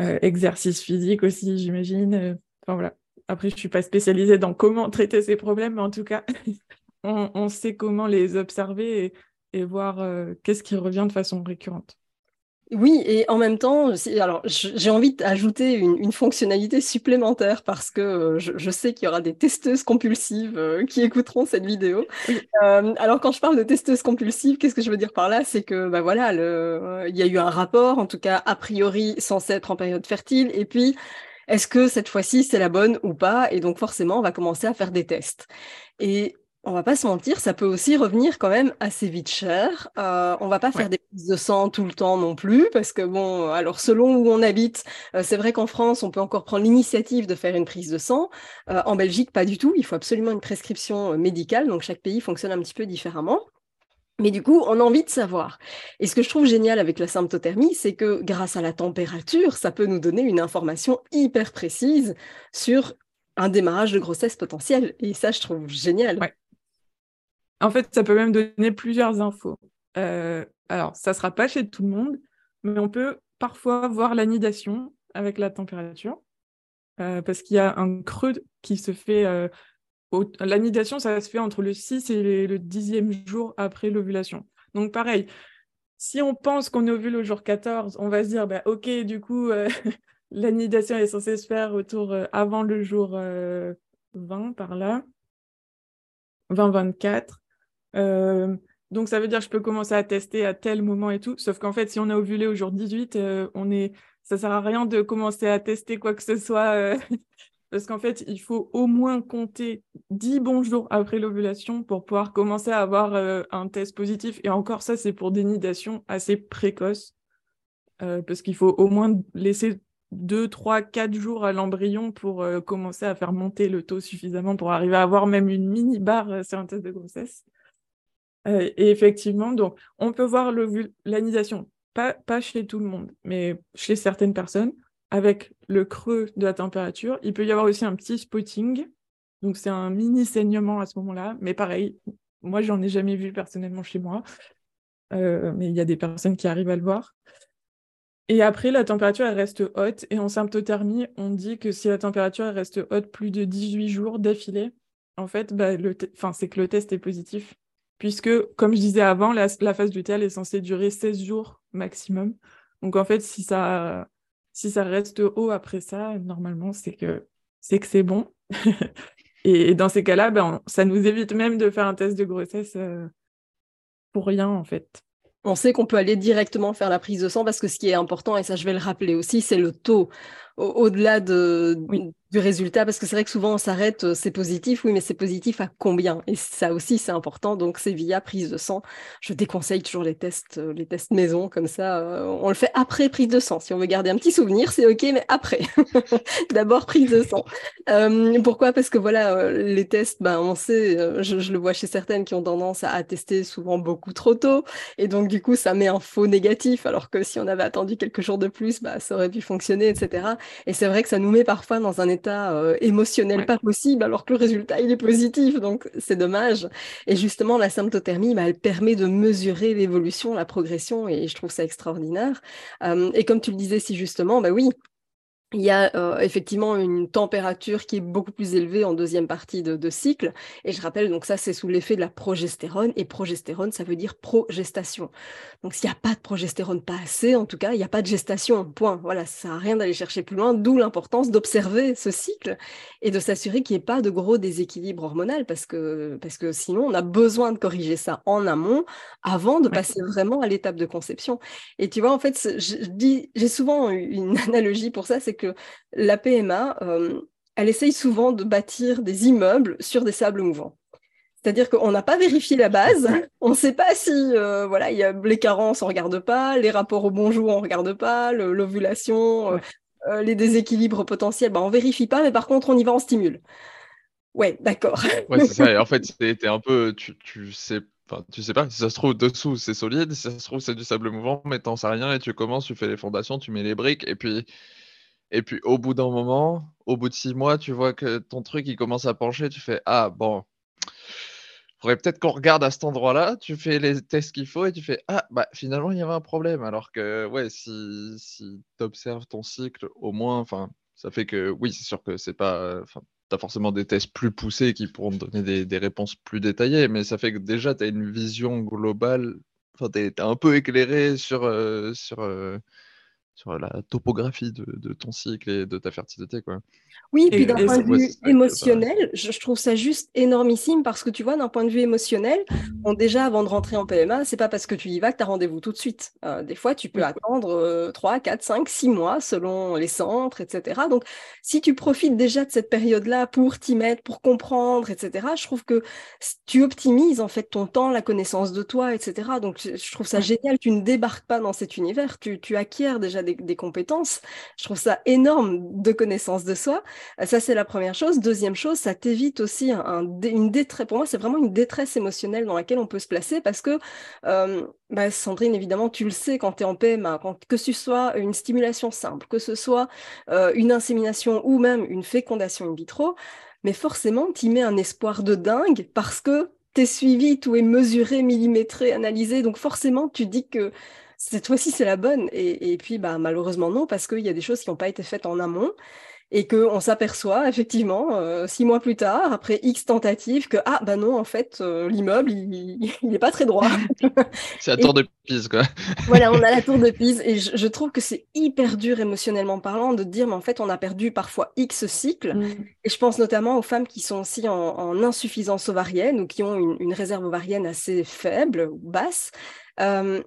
euh, exercice physique aussi, j'imagine. Enfin. Après, je ne suis pas spécialisée dans comment traiter ces problèmes, mais en tout cas, <laughs> on, sait comment les observer et voir qu'est-ce qui revient de façon récurrente. Oui, et en même temps, alors j'ai envie d'ajouter une, fonctionnalité supplémentaire parce que euh, je, sais qu'il y aura des testeuses compulsives euh, qui écouteront cette vidéo. Euh, alors quand je parle de testeuses compulsives, qu'est-ce que je veux dire par là? C'est que bah voilà, il y a eu un rapport, en tout cas a priori censé être en période fertile, et puis est-ce que cette fois-ci c'est la bonne ou pas? Et donc forcément, on va commencer à faire des tests. Et on va pas se mentir, ça peut aussi revenir quand même assez vite cher. Euh, on va pas faire des prises de sang tout le temps non plus, parce que bon, alors selon où on habite, euh, c'est vrai qu'en France, on peut encore prendre l'initiative de faire une prise de sang. Euh, en Belgique, pas du tout. Il faut absolument une prescription euh, médicale, donc chaque pays fonctionne un petit peu différemment. Mais du coup, on a envie de savoir. Et ce que je trouve génial avec la symptothermie, c'est que grâce à la température, ça peut nous donner une information hyper précise sur un démarrage de grossesse potentiel. Et ça, je trouve génial. En fait, ça peut même donner plusieurs infos. Euh, alors, ça ne sera pas chez tout le monde, mais on peut parfois voir l'anidation avec la température, euh, parce qu'il y a un creux qui se fait. Euh, l'anidation, ça se fait entre le 6 et le 10e jour après l'ovulation. Donc, pareil, si on pense qu'on ovule au jour 14, on va se dire, bah, OK, du coup, <laughs> l'anidation est censée se faire autour avant le jour 20, par là, 20-24. Euh, donc ça veut dire que je peux commencer à tester à tel moment et tout. Sauf qu'en fait, si on a ovulé au jour 18, euh, on est... ça sert à rien de commencer à tester quoi que ce soit euh, <laughs> parce qu'en fait, il faut au moins compter 10 bons jours après l'ovulation pour pouvoir commencer à avoir un test positif. Et encore ça, c'est pour des nidations assez précoces, parce qu'il faut au moins laisser 2, 3, 4 jours à l'embryon pour commencer à faire monter le taux suffisamment pour arriver à avoir même une mini barre sur un test de grossesse. Et effectivement, donc, on peut voir l'anisation, pas, chez tout le monde, mais chez certaines personnes avec le creux de la température. Il peut y avoir aussi un petit spotting. Donc, c'est un mini saignement à ce moment-là. Mais pareil, moi, j'en ai jamais vu personnellement chez moi. Euh, mais il y a des personnes qui arrivent à le voir. Et après, la température, elle reste haute. Et en symptothermie, on dit que si la température reste haute plus de 18 jours d'affilée, en fait, bah, c'est que le test est positif. Puisque, comme je disais avant, la, la phase du tel est censée durer 16 jours maximum. Donc, en fait, si ça si reste haut après ça, normalement, c'est que c'est que c'est bon. <laughs> et, dans ces cas-là, ben, ça nous évite même de faire un test de grossesse euh, pour rien, en fait. On sait qu'on peut aller directement faire la prise de sang parce que ce qui est important, et ça je vais le rappeler aussi, c'est le taux. Au-delà de, du résultat Parce que c'est vrai que souvent on s'arrête, euh, c'est positif, oui, mais c'est positif à combien? Et ça aussi, c'est important. Donc, c'est via prise de sang. Je déconseille toujours les tests, euh, les tests maison, comme ça. Euh, on le fait après prise de sang. Si on veut garder un petit souvenir, c'est OK, mais après. <laughs> D'abord, prise de sang. pourquoi? Parce que voilà, les tests, ben, on sait, je, le vois chez certaines qui ont tendance à, tester souvent beaucoup trop tôt. Et donc, du coup, ça met un faux négatif, alors que si on avait attendu quelques jours de plus, bah, ça aurait pu fonctionner, etc. Et c'est vrai que ça nous met parfois dans un état euh, émotionnel pas possible, alors que le résultat, il est positif. Donc, c'est dommage. Et justement, la symptothermie, bah, elle permet de mesurer l'évolution, la progression, et je trouve ça extraordinaire. Euh, et comme tu le disais si justement, bah oui, il y a euh, effectivement une température qui est beaucoup plus élevée en deuxième partie de, cycle. Et je rappelle, donc ça, c'est sous l'effet de la progestérone. Et progestérone, ça veut dire progestation. Donc s'il n'y a pas de progestérone, pas assez, en tout cas, il n'y a pas de gestation. Point. Voilà, ça sert à rien d'aller chercher plus loin. D'où l'importance d'observer ce cycle et de s'assurer qu'il n'y ait pas de gros déséquilibre hormonal parce que, parce que sinon, on a besoin de corriger ça en amont avant de passer vraiment à l'étape de conception. Et tu vois, en fait, j'ai souvent une <laughs> analogie pour ça, c'est que la PMA, euh, elle essaye souvent de bâtir des immeubles sur des sables mouvants. C'est-à-dire qu'on n'a pas vérifié la base, <laughs> on ne sait pas si euh, voilà, il y a les carences, on ne regarde pas, les rapports au bonjour, on ne regarde pas, l'ovulation, euh, les déséquilibres potentiels, ben, on ne vérifie pas, mais par contre, on y va, on stimule. Ouais, d'accord. ouais, <laughs> c'est ça. en fait, c'était un peu, tu, tu sais Enfin, tu sais pas, si ça se trouve dessous c'est solide, si ça se trouve c'est du sable mouvant, mais t'en sais rien et tu commences, tu fais les fondations, tu mets les briques et puis et puis au bout d'un moment, au bout de six mois, tu vois que ton truc il commence à pencher, tu fais ah bon, faudrait peut-être qu'on regarde à cet endroit-là, tu fais les tests qu'il faut et tu fais ah bah finalement il y avait un problème. Alors que ouais, si, si tu observes ton cycle au moins, enfin ça fait que oui, c'est sûr que c'est pas. Enfin, tu as forcément des tests plus poussés qui pourront te donner des, réponses plus détaillées, mais ça fait que déjà tu as une vision globale, enfin tu es, un peu éclairé sur, euh, sur, euh, sur la topographie de, ton cycle et de ta fertilité. Quoi. Oui, et puis d'un point de vue émotionnel, je, trouve ça juste énormissime parce que tu vois, d'un point de vue émotionnel, bon, déjà avant de rentrer en PMA, c'est pas parce que tu y vas que tu as rendez-vous tout de suite. Euh, des fois, tu peux attendre 3, 4, 5, 6 mois selon les centres, etc. Donc, si tu profites déjà de cette période-là pour t'y mettre, pour comprendre, etc., je trouve que tu optimises en fait ton temps, la connaissance de toi, etc. Donc, je, trouve ça génial. Tu ne débarques pas dans cet univers, tu, tu acquiers déjà des, compétences. Je trouve ça énorme de connaissance de soi. Ça, c'est la première chose. Deuxième chose, ça t'évite aussi un, une détresse. Pour moi, c'est vraiment une détresse émotionnelle dans laquelle on peut se placer parce que, euh, bah, Sandrine, évidemment, tu le sais quand tu es en PMA, quand, que ce soit une stimulation simple, que ce soit euh, une insémination ou même une fécondation in vitro, mais forcément, tu mets un espoir de dingue parce que tu es suivi, tout est mesuré, millimétré, analysé. Donc forcément, tu dis que cette fois-ci, c'est la bonne. Et, puis, bah, malheureusement, non, parce qu'il y a des choses qui n'ont pas été faites en amont et qu'on s'aperçoit <laughs> effectivement euh, six mois plus tard, après X tentatives, que ah bah non, en fait, euh, l'immeuble, il n'est pas très droit. c'est la <laughs> tour de Pise, quoi. voilà, on a la tour de <laughs> Pise, et je, trouve que c'est hyper dur émotionnellement parlant de dire, mais en fait, on a perdu parfois X cycles, mm. et je pense notamment aux femmes qui sont aussi en, insuffisance ovarienne ou qui ont une, réserve ovarienne assez faible ou basse. Euh,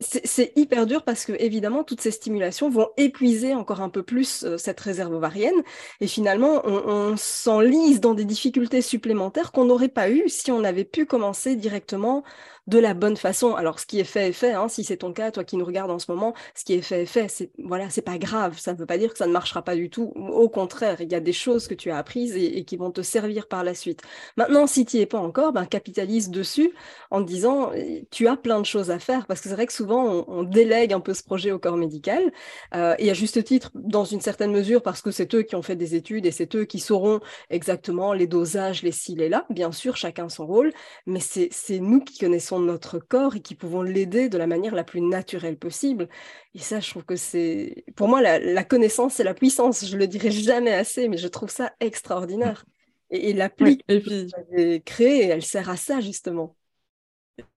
c'est hyper dur parce que évidemment toutes ces stimulations vont épuiser encore un peu plus euh, cette réserve ovarienne. Et finalement on, s'enlise dans des difficultés supplémentaires qu'on n'aurait pas eues si on avait pu commencer directement de la bonne façon. Alors, ce qui est fait est fait. Hein. Si c'est ton cas, toi qui nous regardes en ce moment, ce qui est fait est fait. C'est voilà, c'est pas grave. Ça ne veut pas dire que ça ne marchera pas du tout. Au contraire, il y a des choses que tu as apprises et, qui vont te servir par la suite. Maintenant, si tu n'y es pas encore, ben, capitalise dessus en disant «Eh, tu as plein de choses à faire parce que c'est vrai que souvent on, délègue un peu ce projet au corps médical euh, et à juste titre, dans une certaine mesure, parce que c'est eux qui ont fait des études et c'est eux qui sauront exactement les dosages, les ci, les là. Bien sûr, chacun son rôle, mais c'est nous qui connaissons notre corps et qui pouvons l'aider de la manière la plus naturelle possible. Et ça, je trouve que c'est, pour moi, la, connaissance, c'est la puissance. Je le dirai jamais assez, mais je trouve ça extraordinaire. Et, l'appli et puis... créée, elle sert à ça, justement.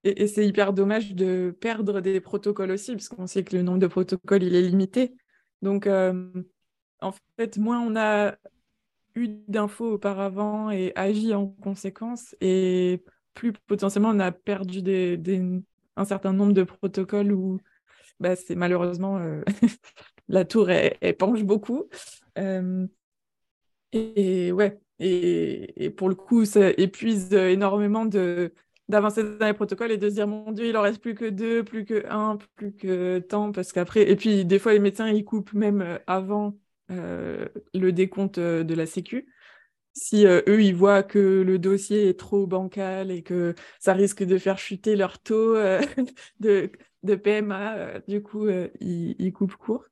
Et, c'est hyper dommage de perdre des protocoles aussi, parce qu'on sait que le nombre de protocoles, il est limité. Donc, euh, en fait, moins on a eu d'infos auparavant et agi en conséquence, et plus potentiellement on a perdu un certain nombre de protocoles où bah, c'est malheureusement euh, <laughs> la tour elle, penche beaucoup. Euh, et, ouais, et, pour le coup, ça épuise énormément de d'avancer dans les protocoles et de se dire mon dieu il en reste plus que deux plus que un plus que tant parce qu'après et puis des fois les médecins ils coupent même euh, avant le décompte de la sécu si euh, eux, ils voient que le dossier est trop bancal et que ça risque de faire chuter leur taux euh, <laughs> de, de, PMA, euh, du coup, ils, ils, coupent court.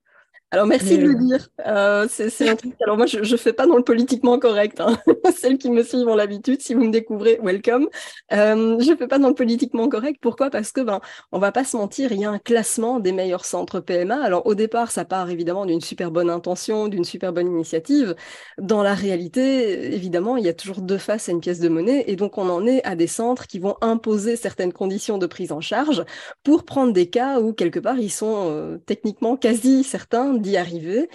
Alors merci de le dire. Euh, c'est un truc. Alors moi je ne fais pas dans le politiquement correct. Hein. <laughs> Celles qui me suivent ont l'habitude. Si vous me découvrez, welcome. Euh, je fais pas dans le politiquement correct. Pourquoi? Parce que ben on va pas se mentir, il y a un classement des meilleurs centres PMA. Alors au départ ça part évidemment d'une super bonne intention, d'une super bonne initiative. Dans la réalité, évidemment, il y a toujours deux faces à une pièce de monnaie et donc on en est à des centres qui vont imposer certaines conditions de prise en charge pour prendre des cas où quelque part ils sont euh, techniquement quasi certains d'y arriver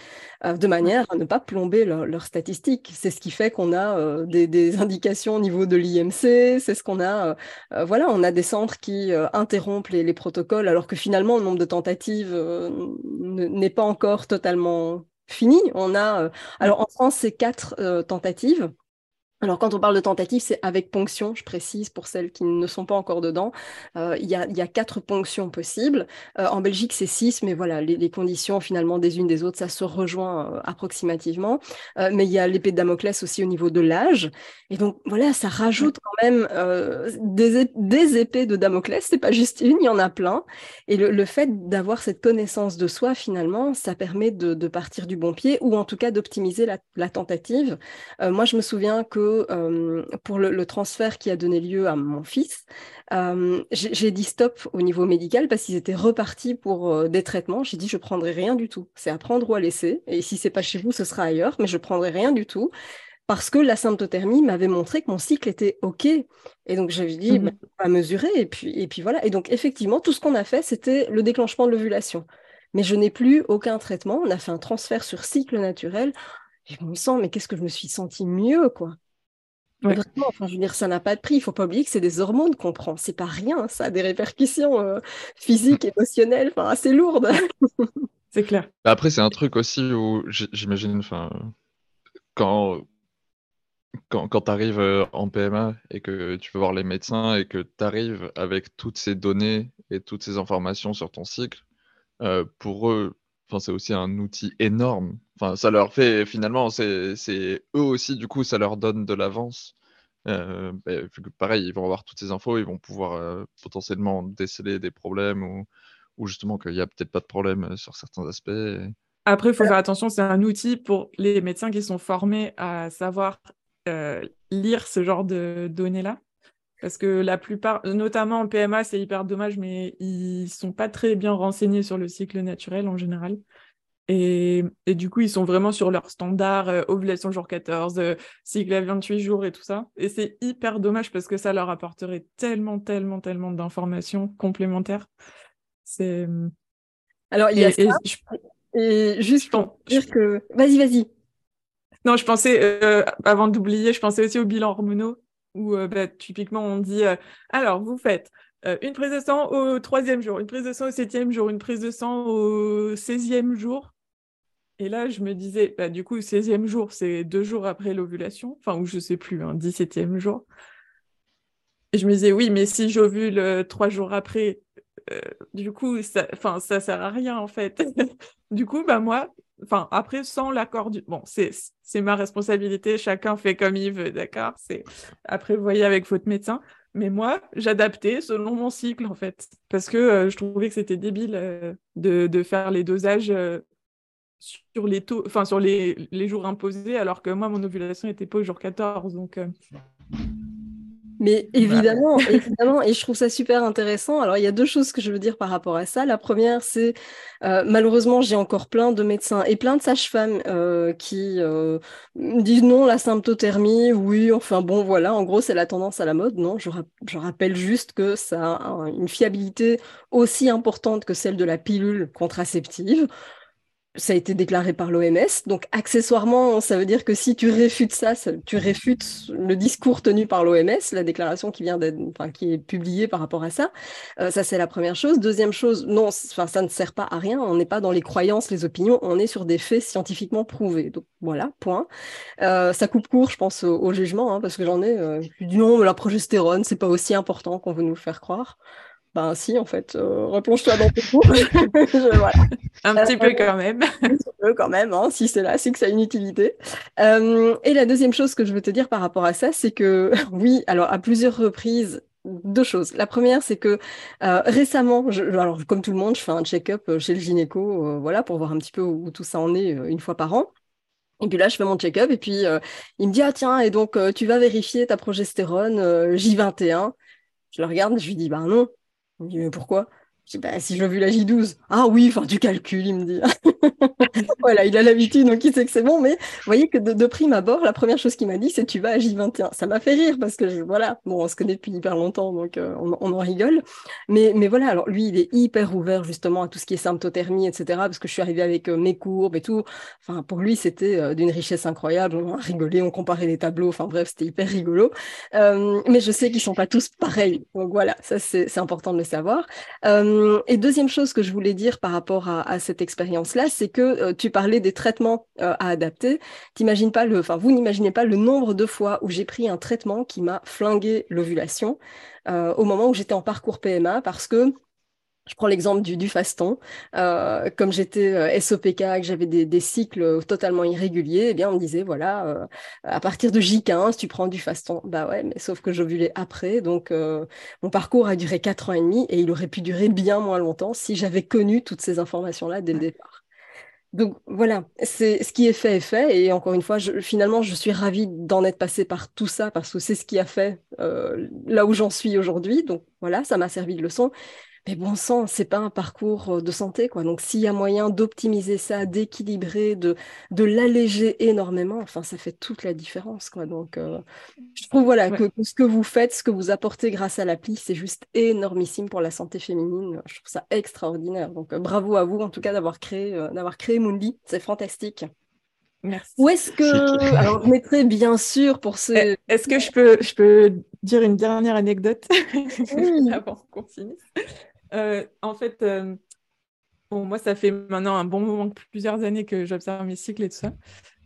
euh, de manière à ne pas plomber leurs statistiques. C'est ce qui fait qu'on a euh, des, indications au niveau de l'IMC, c'est ce qu'on a, euh, voilà, on a des centres qui interrompent les, protocoles alors que finalement le nombre de tentatives n'est pas encore totalement fini. On a, alors en France, c'est quatre tentatives. Alors, quand on parle de tentative, c'est avec ponction, je précise pour celles qui ne sont pas encore dedans. Euh, il, y a, quatre ponctions possibles. Euh, en Belgique, c'est six, mais voilà, les, conditions finalement des unes des autres, ça se rejoint euh, approximativement. mais il y a l'épée de Damoclès aussi au niveau de l'âge. Et donc, voilà, ça rajoute quand même des, épées de Damoclès. C'est pas juste une, il y en a plein. Et le, fait d'avoir cette connaissance de soi, finalement, ça permet de, partir du bon pied ou en tout cas d'optimiser la, la, tentative. moi, je me souviens que euh, pour le, transfert qui a donné lieu à mon fils, euh, j'ai dit stop au niveau médical parce qu'ils étaient repartis pour euh, des traitements. J'ai dit je prendrai rien du tout. C'est à prendre ou à laisser. Et si c'est pas chez vous, ce sera ailleurs, mais je prendrai rien du tout parce que la symptothermie m'avait montré que mon cycle était OK. Et donc, j'avais dit, mmh bah, on va mesurer. Et puis, et puis voilà. Et donc, effectivement, tout ce qu'on a fait, c'était le déclenchement de l'ovulation. Mais je n'ai plus aucun traitement. On a fait un transfert sur cycle naturel. Et je me sens, mais qu'est-ce que je me suis sentie mieux, quoi? Enfin, je veux dire, ça n'a pas de prix. Il faut pas oublier que c'est des hormones qu'on prend. C'est pas rien, ça a des répercussions euh, physiques, émotionnelles, enfin, assez lourdes. <laughs> c'est clair. Bah, après, c'est un truc aussi où j'imagine, enfin, quand quand, quand tu arrives euh, en PMA et que tu peux voir les médecins et que tu arrives avec toutes ces données et toutes ces informations sur ton cycle, euh, pour eux, Enfin, c'est aussi un outil énorme. Enfin, ça leur fait finalement, c'est eux aussi, du coup, ça leur donne de l'avance. Euh, bah, pareil, ils vont avoir toutes ces infos, ils vont pouvoir euh, potentiellement déceler des problèmes ou, ou justement qu'il n'y a peut-être pas de problème euh, sur certains aspects. Après, il faut faire attention, c'est un outil pour les médecins qui sont formés à savoir lire ce genre de données-là. Parce que la plupart, notamment en PMA, c'est hyper dommage, mais ils sont pas très bien renseignés sur le cycle naturel en général. Et, du coup, ils sont vraiment sur leur standard, euh, ovulation jour 14, euh, cycle à 28 jours et tout ça. Et c'est hyper dommage parce que ça leur apporterait tellement, tellement, tellement d'informations complémentaires. C'est. Alors, il y a ça. Et, juste pour dire que. Vas-y, vas-y. Non, je pensais, euh, avant d'oublier, je pensais aussi au bilan hormonaux où euh, bah, typiquement on dit euh, alors vous faites une prise de sang au troisième jour, une prise de sang au septième jour, une prise de sang au seizième jour. Et là, je me disais, bah, du coup, 16e jour, c'est deux jours après l'ovulation, enfin, ou je sais plus, un hein, 17e jour. Et je me disais, oui, mais si j'ovule euh, trois jours après, euh, du coup, ça, ça sert à rien, en fait. <laughs> du coup, bah, moi, après, sans l'accord du. Bon, c'est ma responsabilité, chacun fait comme il veut, d'accord? C'est Après, vous voyez avec votre médecin. Mais moi, j'adaptais selon mon cycle, en fait, parce que euh, je trouvais que c'était débile de, de, faire les dosages sur les taux, enfin sur les, jours imposés, alors que moi, mon ovulation n'était pas au jour 14. Donc, euh. Mais évidemment, <laughs> évidemment, et je trouve ça super intéressant. Alors, il y a deux choses que je veux dire par rapport à ça. La première, c'est euh, malheureusement, j'ai encore plein de médecins et plein de sages-femmes euh, qui disent non, la symptothermie, oui, enfin bon, voilà, en gros, c'est la tendance à la mode. Non, je, je rappelle juste que ça a une fiabilité aussi importante que celle de la pilule contraceptive ça a été déclaré par l'OMS. Donc, accessoirement, ça veut dire que si tu réfutes ça, tu réfutes le discours tenu par l'OMS, la déclaration qui vient d'être, qui est publiée par rapport à ça. Euh, ça, c'est la première chose. Deuxième chose, non, enfin, ça ne sert pas à rien. On n'est pas dans les croyances, les opinions. On est sur des faits scientifiquement prouvés. Donc, voilà, point. Euh, ça coupe court, je pense, au, jugement, hein, parce que j'en ai. Euh, du non, mais la progestérone, c'est pas aussi important qu'on veut nous faire croire. Ben si, en fait, euh, replonge-toi dans tes cours. <laughs> Un petit peu quand même. Un petit peu quand même, hein, si c'est là, c'est que ça a une utilité. Euh, et la deuxième chose que je veux te dire par rapport à ça, c'est que <laughs> oui, alors à plusieurs reprises, deux choses. La première, c'est que euh, récemment, je, alors comme tout le monde, je fais un check-up chez le gynéco, voilà, pour voir un petit peu où, tout ça en est une fois par an. Et puis là, je fais mon check-up et puis il me dit ah tiens et donc tu vas vérifier ta progestérone J21. Je le regarde, je lui dis bah non, il me dit, mais pourquoi? Je dis, bah, si je vu la J12. Ah oui, enfin, tu calcules, il me dit. <laughs> voilà, il a l'habitude, donc il sait que c'est bon. Mais vous voyez que de, prime abord, la première chose qu'il m'a dit, c'est tu vas à J21. Ça m'a fait rire parce que, voilà, bon, on se connaît depuis hyper longtemps, donc euh, on, en rigole. Mais, mais voilà, alors lui, il est hyper ouvert justement à tout ce qui est symptothermie, etc. Parce que je suis arrivée avec euh, mes courbes et tout. Enfin, pour lui, c'était euh, d'une richesse incroyable. On a rigolé, on comparait les tableaux. Enfin, bref, c'était hyper rigolo. mais je sais qu'ils sont pas tous pareils. Donc voilà, ça, c'est important de le savoir. Et deuxième chose que je voulais dire par rapport à, cette expérience-là, c'est que euh, tu parlais des traitements euh, à adapter. T'imagines pas vous n'imaginez pas le nombre de fois où j'ai pris un traitement qui m'a flingué l'ovulation au moment où j'étais en parcours PMA parce que je prends l'exemple du, du faston. Euh, comme j'étais euh, SOPK, que j'avais des, des, cycles totalement irréguliers, eh bien, on me disait, voilà, euh, à partir de J15, tu prends du faston. Bah ouais, mais sauf que j'ovulais après. Donc, euh, mon parcours a duré quatre ans et demi et il aurait pu durer bien moins longtemps si j'avais connu toutes ces informations-là dès le départ. Donc voilà, c'est ce qui est fait est fait. Et encore une fois, je, finalement, je suis ravie d'en être passée par tout ça parce que c'est ce qui a fait euh, là où j'en suis aujourd'hui. Donc voilà, ça m'a servi de leçon. Mais bon sang, c'est pas un parcours euh, de santé, quoi. Donc, s'il y a moyen d'optimiser ça, d'équilibrer, de, de l'alléger énormément, enfin, ça fait toute la différence, quoi. Donc, euh, je trouve, voilà, que, ce que vous faites, ce que vous apportez grâce à l'appli, c'est juste énormissime pour la santé féminine. Je trouve ça extraordinaire. Donc, euh, bravo à vous, en tout cas, d'avoir créé, d'avoir créé Mundi. C'est fantastique. Merci. Où est-ce que. Alors, je mettrai bien sûr pour ce. Eh, est-ce que je peux, je peux dire une dernière anecdote? <laughs> Avant qu'on finisse euh, en fait, euh, moi, ça fait maintenant un bon moment, plusieurs années que j'observe mes cycles et tout ça.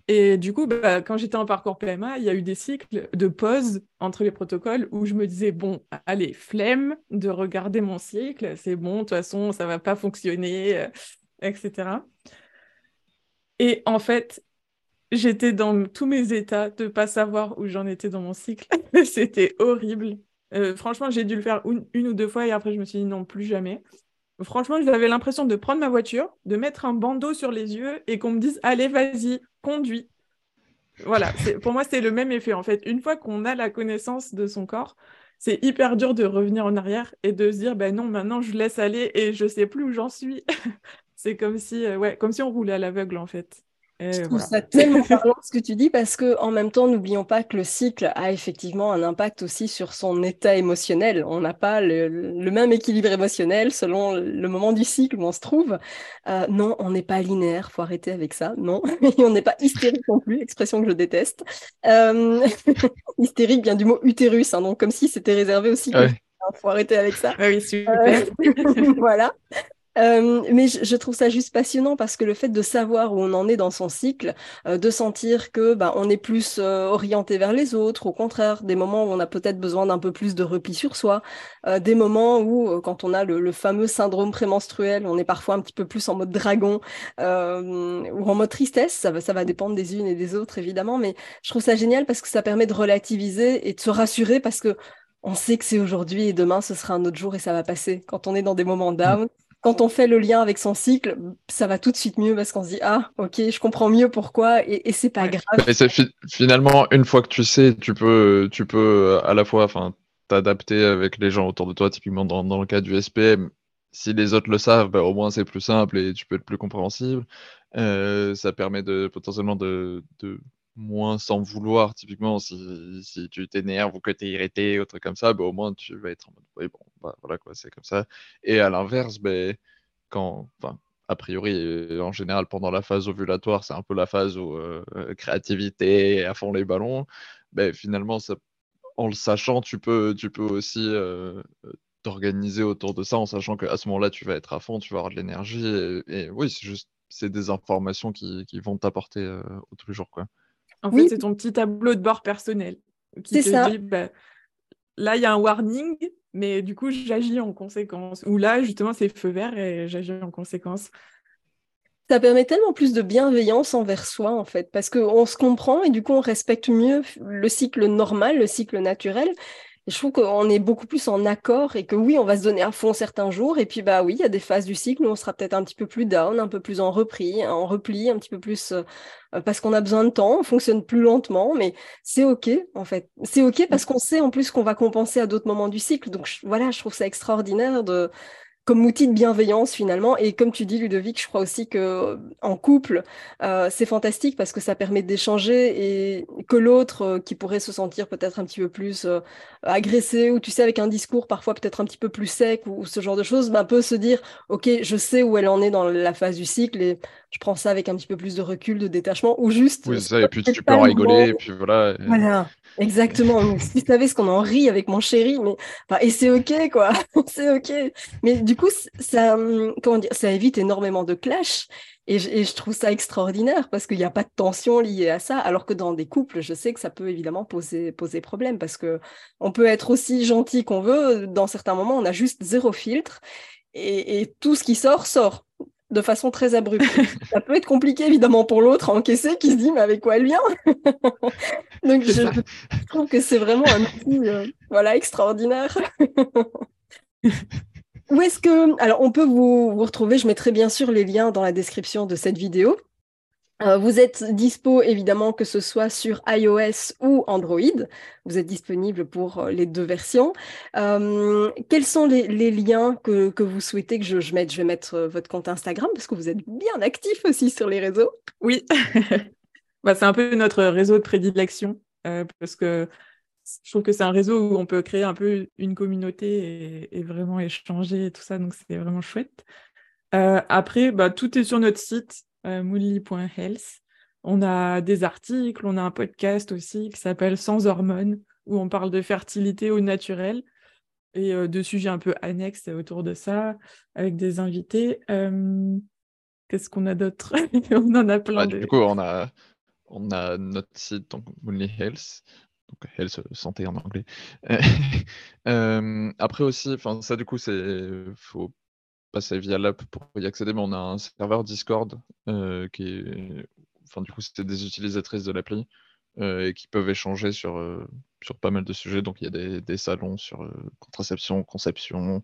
Et du coup, bah, quand j'étais en parcours PMA, il y a eu des cycles de pause entre les protocoles où je me disais, bon, allez, flemme de regarder mon cycle, c'est bon, de toute façon, ça va pas fonctionner, euh, etc. Et en fait, j'étais dans tous mes états de pas savoir où j'en étais dans mon cycle. <laughs> C'était horrible. Euh, franchement, j'ai dû le faire une, ou deux fois et après, je me suis dit non, plus jamais. Franchement, j'avais l'impression de prendre ma voiture, de mettre un bandeau sur les yeux et qu'on me dise Allez, vas-y, conduis. Voilà, pour moi, c'est le même effet. En fait, une fois qu'on a la connaissance de son corps, c'est hyper dur de revenir en arrière et de se dire ben non, maintenant je laisse aller et je sais plus où j'en suis. <laughs> c'est comme si, euh, comme si on roulait à l'aveugle en fait je trouve ça tellement parlant ce que tu dis parce que en même temps, n'oublions pas que le cycle a effectivement un impact aussi sur son état émotionnel. On n'a pas le, même équilibre émotionnel selon le moment du cycle où on se trouve. Euh, non, on n'est pas linéaire, faut arrêter avec ça. Non, et <laughs> on n'est pas hystérique non plus, expression que je déteste. Euh... <laughs> hystérique vient du mot utérus, hein, donc comme si c'était réservé aussi. Il faut arrêter avec ça. Ah oui, super. <laughs> voilà. Euh, mais je, trouve ça juste passionnant parce que le fait de savoir où on en est dans son cycle, euh, de sentir que bah, on est plus euh, orienté vers les autres, au contraire, des moments où on a peut-être besoin d'un peu plus de repli sur soi, des moments où, quand on a le, fameux syndrome prémenstruel, on est parfois un petit peu plus en mode dragon ou en mode tristesse, ça va, ça va dépendre des unes et des autres évidemment, mais je trouve ça génial parce que ça permet de relativiser et de se rassurer parce que on sait que c'est aujourd'hui et demain ce sera un autre jour et ça va passer. Quand on est dans des moments down, quand on fait le lien avec son cycle, ça va tout de suite mieux parce qu'on se dit ah ok je comprends mieux pourquoi et, et c'est pas grave. C'est finalement une fois que tu sais, tu peux tu peux à la fois enfin t'adapter avec les gens autour de toi. Typiquement dans, dans le cas du SPM, si les autres le savent, bah, au moins c'est plus simple et tu peux être plus compréhensible. Euh, ça permet de potentiellement de, de moins sans vouloir, typiquement, si, si tu t'énerves ou que tu es irrité ou truc comme ça, bah, au moins tu vas être en mode, oui, bon, bah, voilà quoi, c'est comme ça. Et à l'inverse, ben quand, a priori, euh, en général, pendant la phase ovulatoire, c'est un peu la phase où euh, créativité, à fond les ballons, ben finalement, ça, en le sachant, tu peux, tu peux aussi euh, t'organiser autour de ça en sachant qu'à ce moment-là, tu vas être à fond, tu vas avoir de l'énergie. Et, oui, c'est juste, c'est des informations qui, qui vont t'apporter au tous les jours, quoi. En fait, c'est ton petit tableau de bord personnel qui te ça. dit bah, là, il y a un warning, mais du coup, j'agis en conséquence. Ou là, justement, c'est feu vert et j'agis en conséquence. Ça permet tellement plus de bienveillance envers soi, en fait, parce qu'on se comprend et du coup, on respecte mieux le cycle normal, le cycle naturel je trouve qu'on est beaucoup plus en accord et que oui, on va se donner à fond certains jours. Et puis, bah oui, il y a des phases du cycle où on sera peut-être un petit peu plus down, un peu plus en repris, en repli, un petit peu plus euh, parce qu'on a besoin de temps, on fonctionne plus lentement, mais c'est OK, en fait. C'est OK parce qu'on sait en plus qu'on va compenser à d'autres moments du cycle. Donc voilà, je trouve ça extraordinaire de, comme outil de bienveillance finalement. Et comme tu dis, Ludovic, je crois aussi que en couple, euh, c'est fantastique parce que ça permet d'échanger et que l'autre euh, qui pourrait se sentir peut-être un petit peu plus euh, agressé ou tu sais avec un discours parfois peut-être un petit peu plus sec ou, ce genre de choses, ben, peut se dire ok, je sais où elle en est dans la phase du cycle et je prends ça avec un petit peu plus de recul, de détachement ou juste. Oui, ça. Et puis tu peux en rigoler et puis voilà. Voilà. Exactement. si ce qu'on en rit avec mon chéri, mais et c'est ok quoi, <laughs> c'est ok. Mais du coup, ça, hum, comment dire, ça évite énormément de clash. Et je, trouve ça extraordinaire parce qu'il n'y a pas de tension liée à ça, alors que dans des couples, je sais que ça peut évidemment poser, poser problème parce que on peut être aussi gentil qu'on veut. Dans certains moments, on a juste zéro filtre et tout ce qui sort sort de façon très abrupte. <laughs> ça peut être compliqué évidemment pour l'autre à encaisser qui se dit mais avec quoi elle vient <laughs> Donc je, trouve que c'est vraiment un outil euh, voilà, extraordinaire. <laughs> Où est-ce que... Alors on peut vous, vous retrouver, je mettrai bien sûr les liens dans la description de cette vidéo. Euh, vous êtes dispo évidemment que ce soit sur iOS ou Android. Vous êtes disponible pour euh, les deux versions. Euh, quels sont les, liens que, vous souhaitez que je, mette Je vais mettre votre compte Instagram parce que vous êtes bien actif aussi sur les réseaux. Oui, <laughs> bah, c'est un peu notre réseau de prédilection parce que je trouve que c'est un réseau où on peut créer un peu une communauté et, vraiment échanger et tout ça. Donc c'est vraiment chouette. après, bah, tout est sur notre site euh, moonly.health. On a des articles, on a un podcast aussi qui s'appelle Sans hormones, où on parle de fertilité au naturel et euh, de sujets un peu annexes autour de ça, avec des invités. Euh, qu'est-ce qu'on a d'autre? <laughs> On en a plein. Du coup, on a, on a notre site, donc Moonly Health, donc Health Santé en anglais. <laughs> après aussi, ça du coup, c'est faut passer via l'app pour y accéder, mais on a un serveur Discord euh, qui est. Enfin, du coup, c'est des utilisatrices de l'appli euh, et qui peuvent échanger sur, euh, sur pas mal de sujets. Donc, il y a des, des salons sur contraception, conception.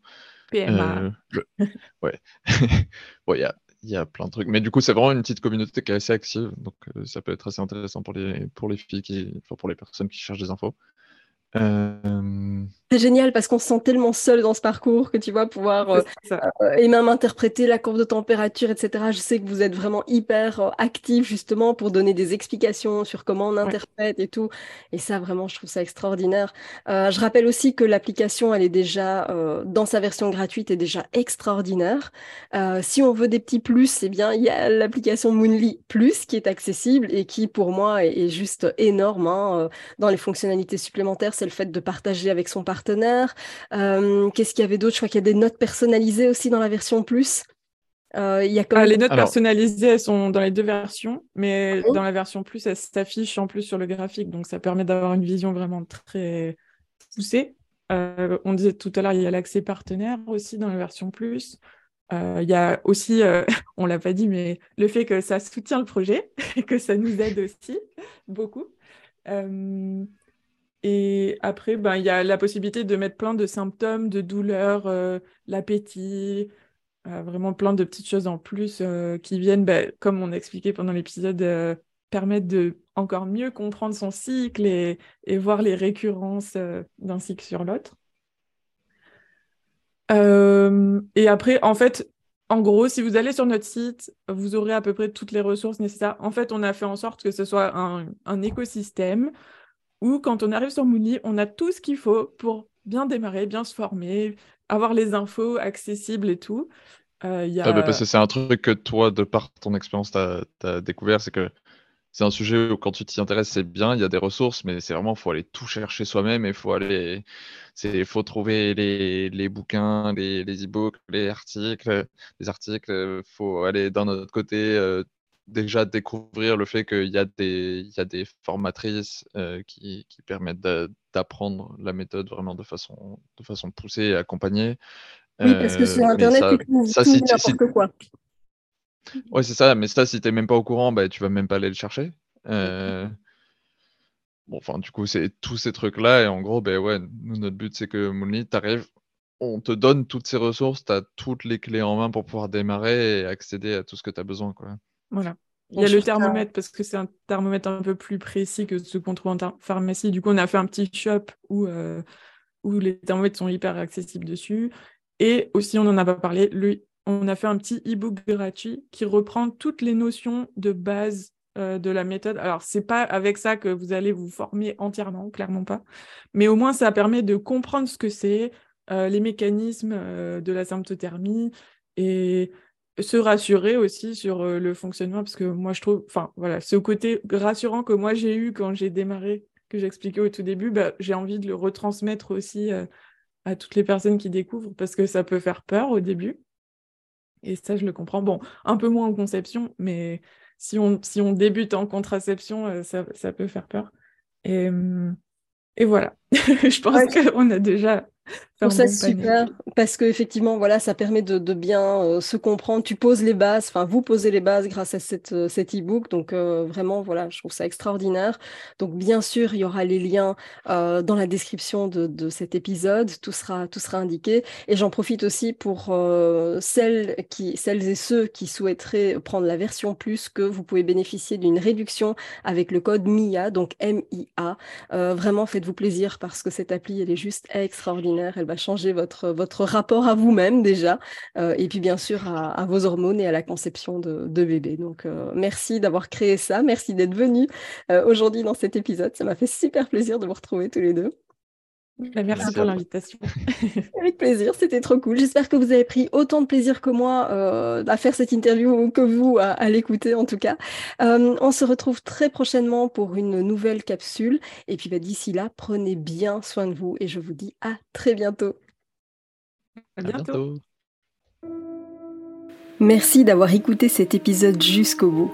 PMA. <laughs> ouais. <laughs> il y a, y a plein de trucs. Mais du coup, c'est vraiment une petite communauté qui est assez active. Donc, ça peut être assez intéressant pour les, pour les filles, qui, enfin, pour les personnes qui cherchent des infos. C'est génial parce qu'on se sent tellement seul dans ce parcours que tu vois pouvoir euh, euh, et même interpréter la courbe de température, etc. Je sais que vous êtes vraiment hyper euh, actif justement pour donner des explications sur comment on interprète et tout. Et ça, vraiment, je trouve ça extraordinaire. je rappelle aussi que l'application, elle est déjà dans sa version gratuite, est déjà extraordinaire. si on veut des petits plus, eh bien, il y a l'application Moonly Plus qui est accessible et qui, pour moi, est, juste énorme hein, dans les fonctionnalités supplémentaires c'est le fait de partager avec son partenaire. Qu'est-ce qu'il y avait d'autre? Je crois qu'il y a des notes personnalisées aussi dans la version plus. il y a ah, les notes personnalisées, elles sont dans les deux versions, mais dans la version plus, elles s'affichent en plus sur le graphique, donc ça permet d'avoir une vision vraiment très poussée. on disait tout à l'heure, il y a l'accès partenaire aussi dans la version plus. Euh, il y a aussi, euh, <laughs> on l'a pas dit, mais le fait que ça soutient le projet <laughs> et que ça nous aide aussi beaucoup. Euh, et après, ben, il y a la possibilité de mettre plein de symptômes, de douleurs, l'appétit, vraiment plein de petites choses en plus qui viennent, ben, comme on a expliqué pendant l'épisode, permettre de encore mieux comprendre son cycle et, voir les récurrences d'un cycle sur l'autre. Euh, et après, en fait, en gros, si vous allez sur notre site, vous aurez à peu près toutes les ressources nécessaires. En fait, on a fait en sorte que ce soit un, écosystème où, quand on arrive sur Moodly, on a tout ce qu'il faut pour bien démarrer, bien se former, avoir les infos accessibles et tout. Euh, y a... Bah, parce que c'est un truc que toi, de par ton expérience, tu as, découvert, c'est que c'est un sujet où quand tu t'y intéresses, c'est bien, il y a des ressources, mais c'est vraiment, il faut aller tout chercher soi-même et il faut aller, c'est, faut trouver les, les bouquins, les, les e-books, les articles, les articles, faut aller d'un autre côté, euh, déjà découvrir le fait qu'il y a des, il y a des formatrices euh, qui, qui, permettent d'apprendre la méthode vraiment de façon, de façon poussée et accompagnée. Oui, parce que sur euh, Internet, tu trouves tout n'importe quoi. Ouais, c'est ça, mais ça, si t'es même pas au courant, bah, tu vas même pas aller le chercher. Euh, bon, enfin, du coup, c'est tous ces trucs-là, et en gros, ben ouais, nous, notre but, c'est que Moonlit, t'arrives, on te donne toutes ces ressources, tu as toutes les clés en main pour pouvoir démarrer et accéder à tout ce que tu as besoin, quoi. Voilà. Il y a le thermomètre parce que c'est un thermomètre un peu plus précis que ce qu'on trouve en pharmacie. Du coup, on a fait un petit shop où, euh, où les thermomètres sont hyper accessibles dessus. Et aussi, on n'en a pas parlé, le on a fait un petit e-book gratuit qui reprend toutes les notions de base euh, de la méthode. Alors, c'est pas avec ça que vous allez vous former entièrement, clairement pas, mais au moins ça permet de comprendre ce que c'est, euh, les mécanismes de la symptothermie et se rassurer aussi sur le fonctionnement, parce que moi je trouve, enfin voilà, ce côté rassurant que moi j'ai eu quand j'ai démarré, que j'expliquais au tout début, bah, j'ai envie de le retransmettre aussi à toutes les personnes qui découvrent, parce que ça peut faire peur au début. Et ça, je le comprends. Bon, un peu moins en conception, mais si on, si on débute en contraception, euh, ça, ça, peut faire peur. Et, hum, et voilà, <laughs> je pense qu'on a déjà pour ça, super, parce qu'effectivement, voilà, ça permet de, bien euh, se comprendre. Tu poses les bases, enfin, vous posez les bases grâce à cette, euh, cet e-book. Donc, euh, vraiment, voilà, je trouve ça extraordinaire. Donc, bien sûr, il y aura les liens dans la description de, cet épisode. Tout sera, tout sera indiqué. Et j'en profite aussi pour celles, qui, celles et ceux qui souhaiteraient prendre la version plus, que vous pouvez bénéficier d'une réduction avec le code MIA, donc M-I-A. vraiment, faites-vous plaisir parce que cette appli, elle est juste extraordinaire elle va changer votre, votre rapport à vous-même déjà, euh, et puis bien sûr à, vos hormones et à la conception de, bébé. Donc euh, merci d'avoir créé ça, merci d'être venu euh, aujourd'hui dans cet épisode. Ça m'a fait super plaisir de vous retrouver tous les deux. Bah, merci, pour l'invitation. <laughs> <laughs> Avec plaisir, c'était trop cool. J'espère que vous avez pris autant de plaisir que moi à faire cette interview ou que vous à, l'écouter en tout cas. on se retrouve très prochainement pour une nouvelle capsule. Et puis bah, d'ici là, prenez bien soin de vous et je vous dis à très bientôt. À bientôt. Merci d'avoir écouté cet épisode jusqu'au bout.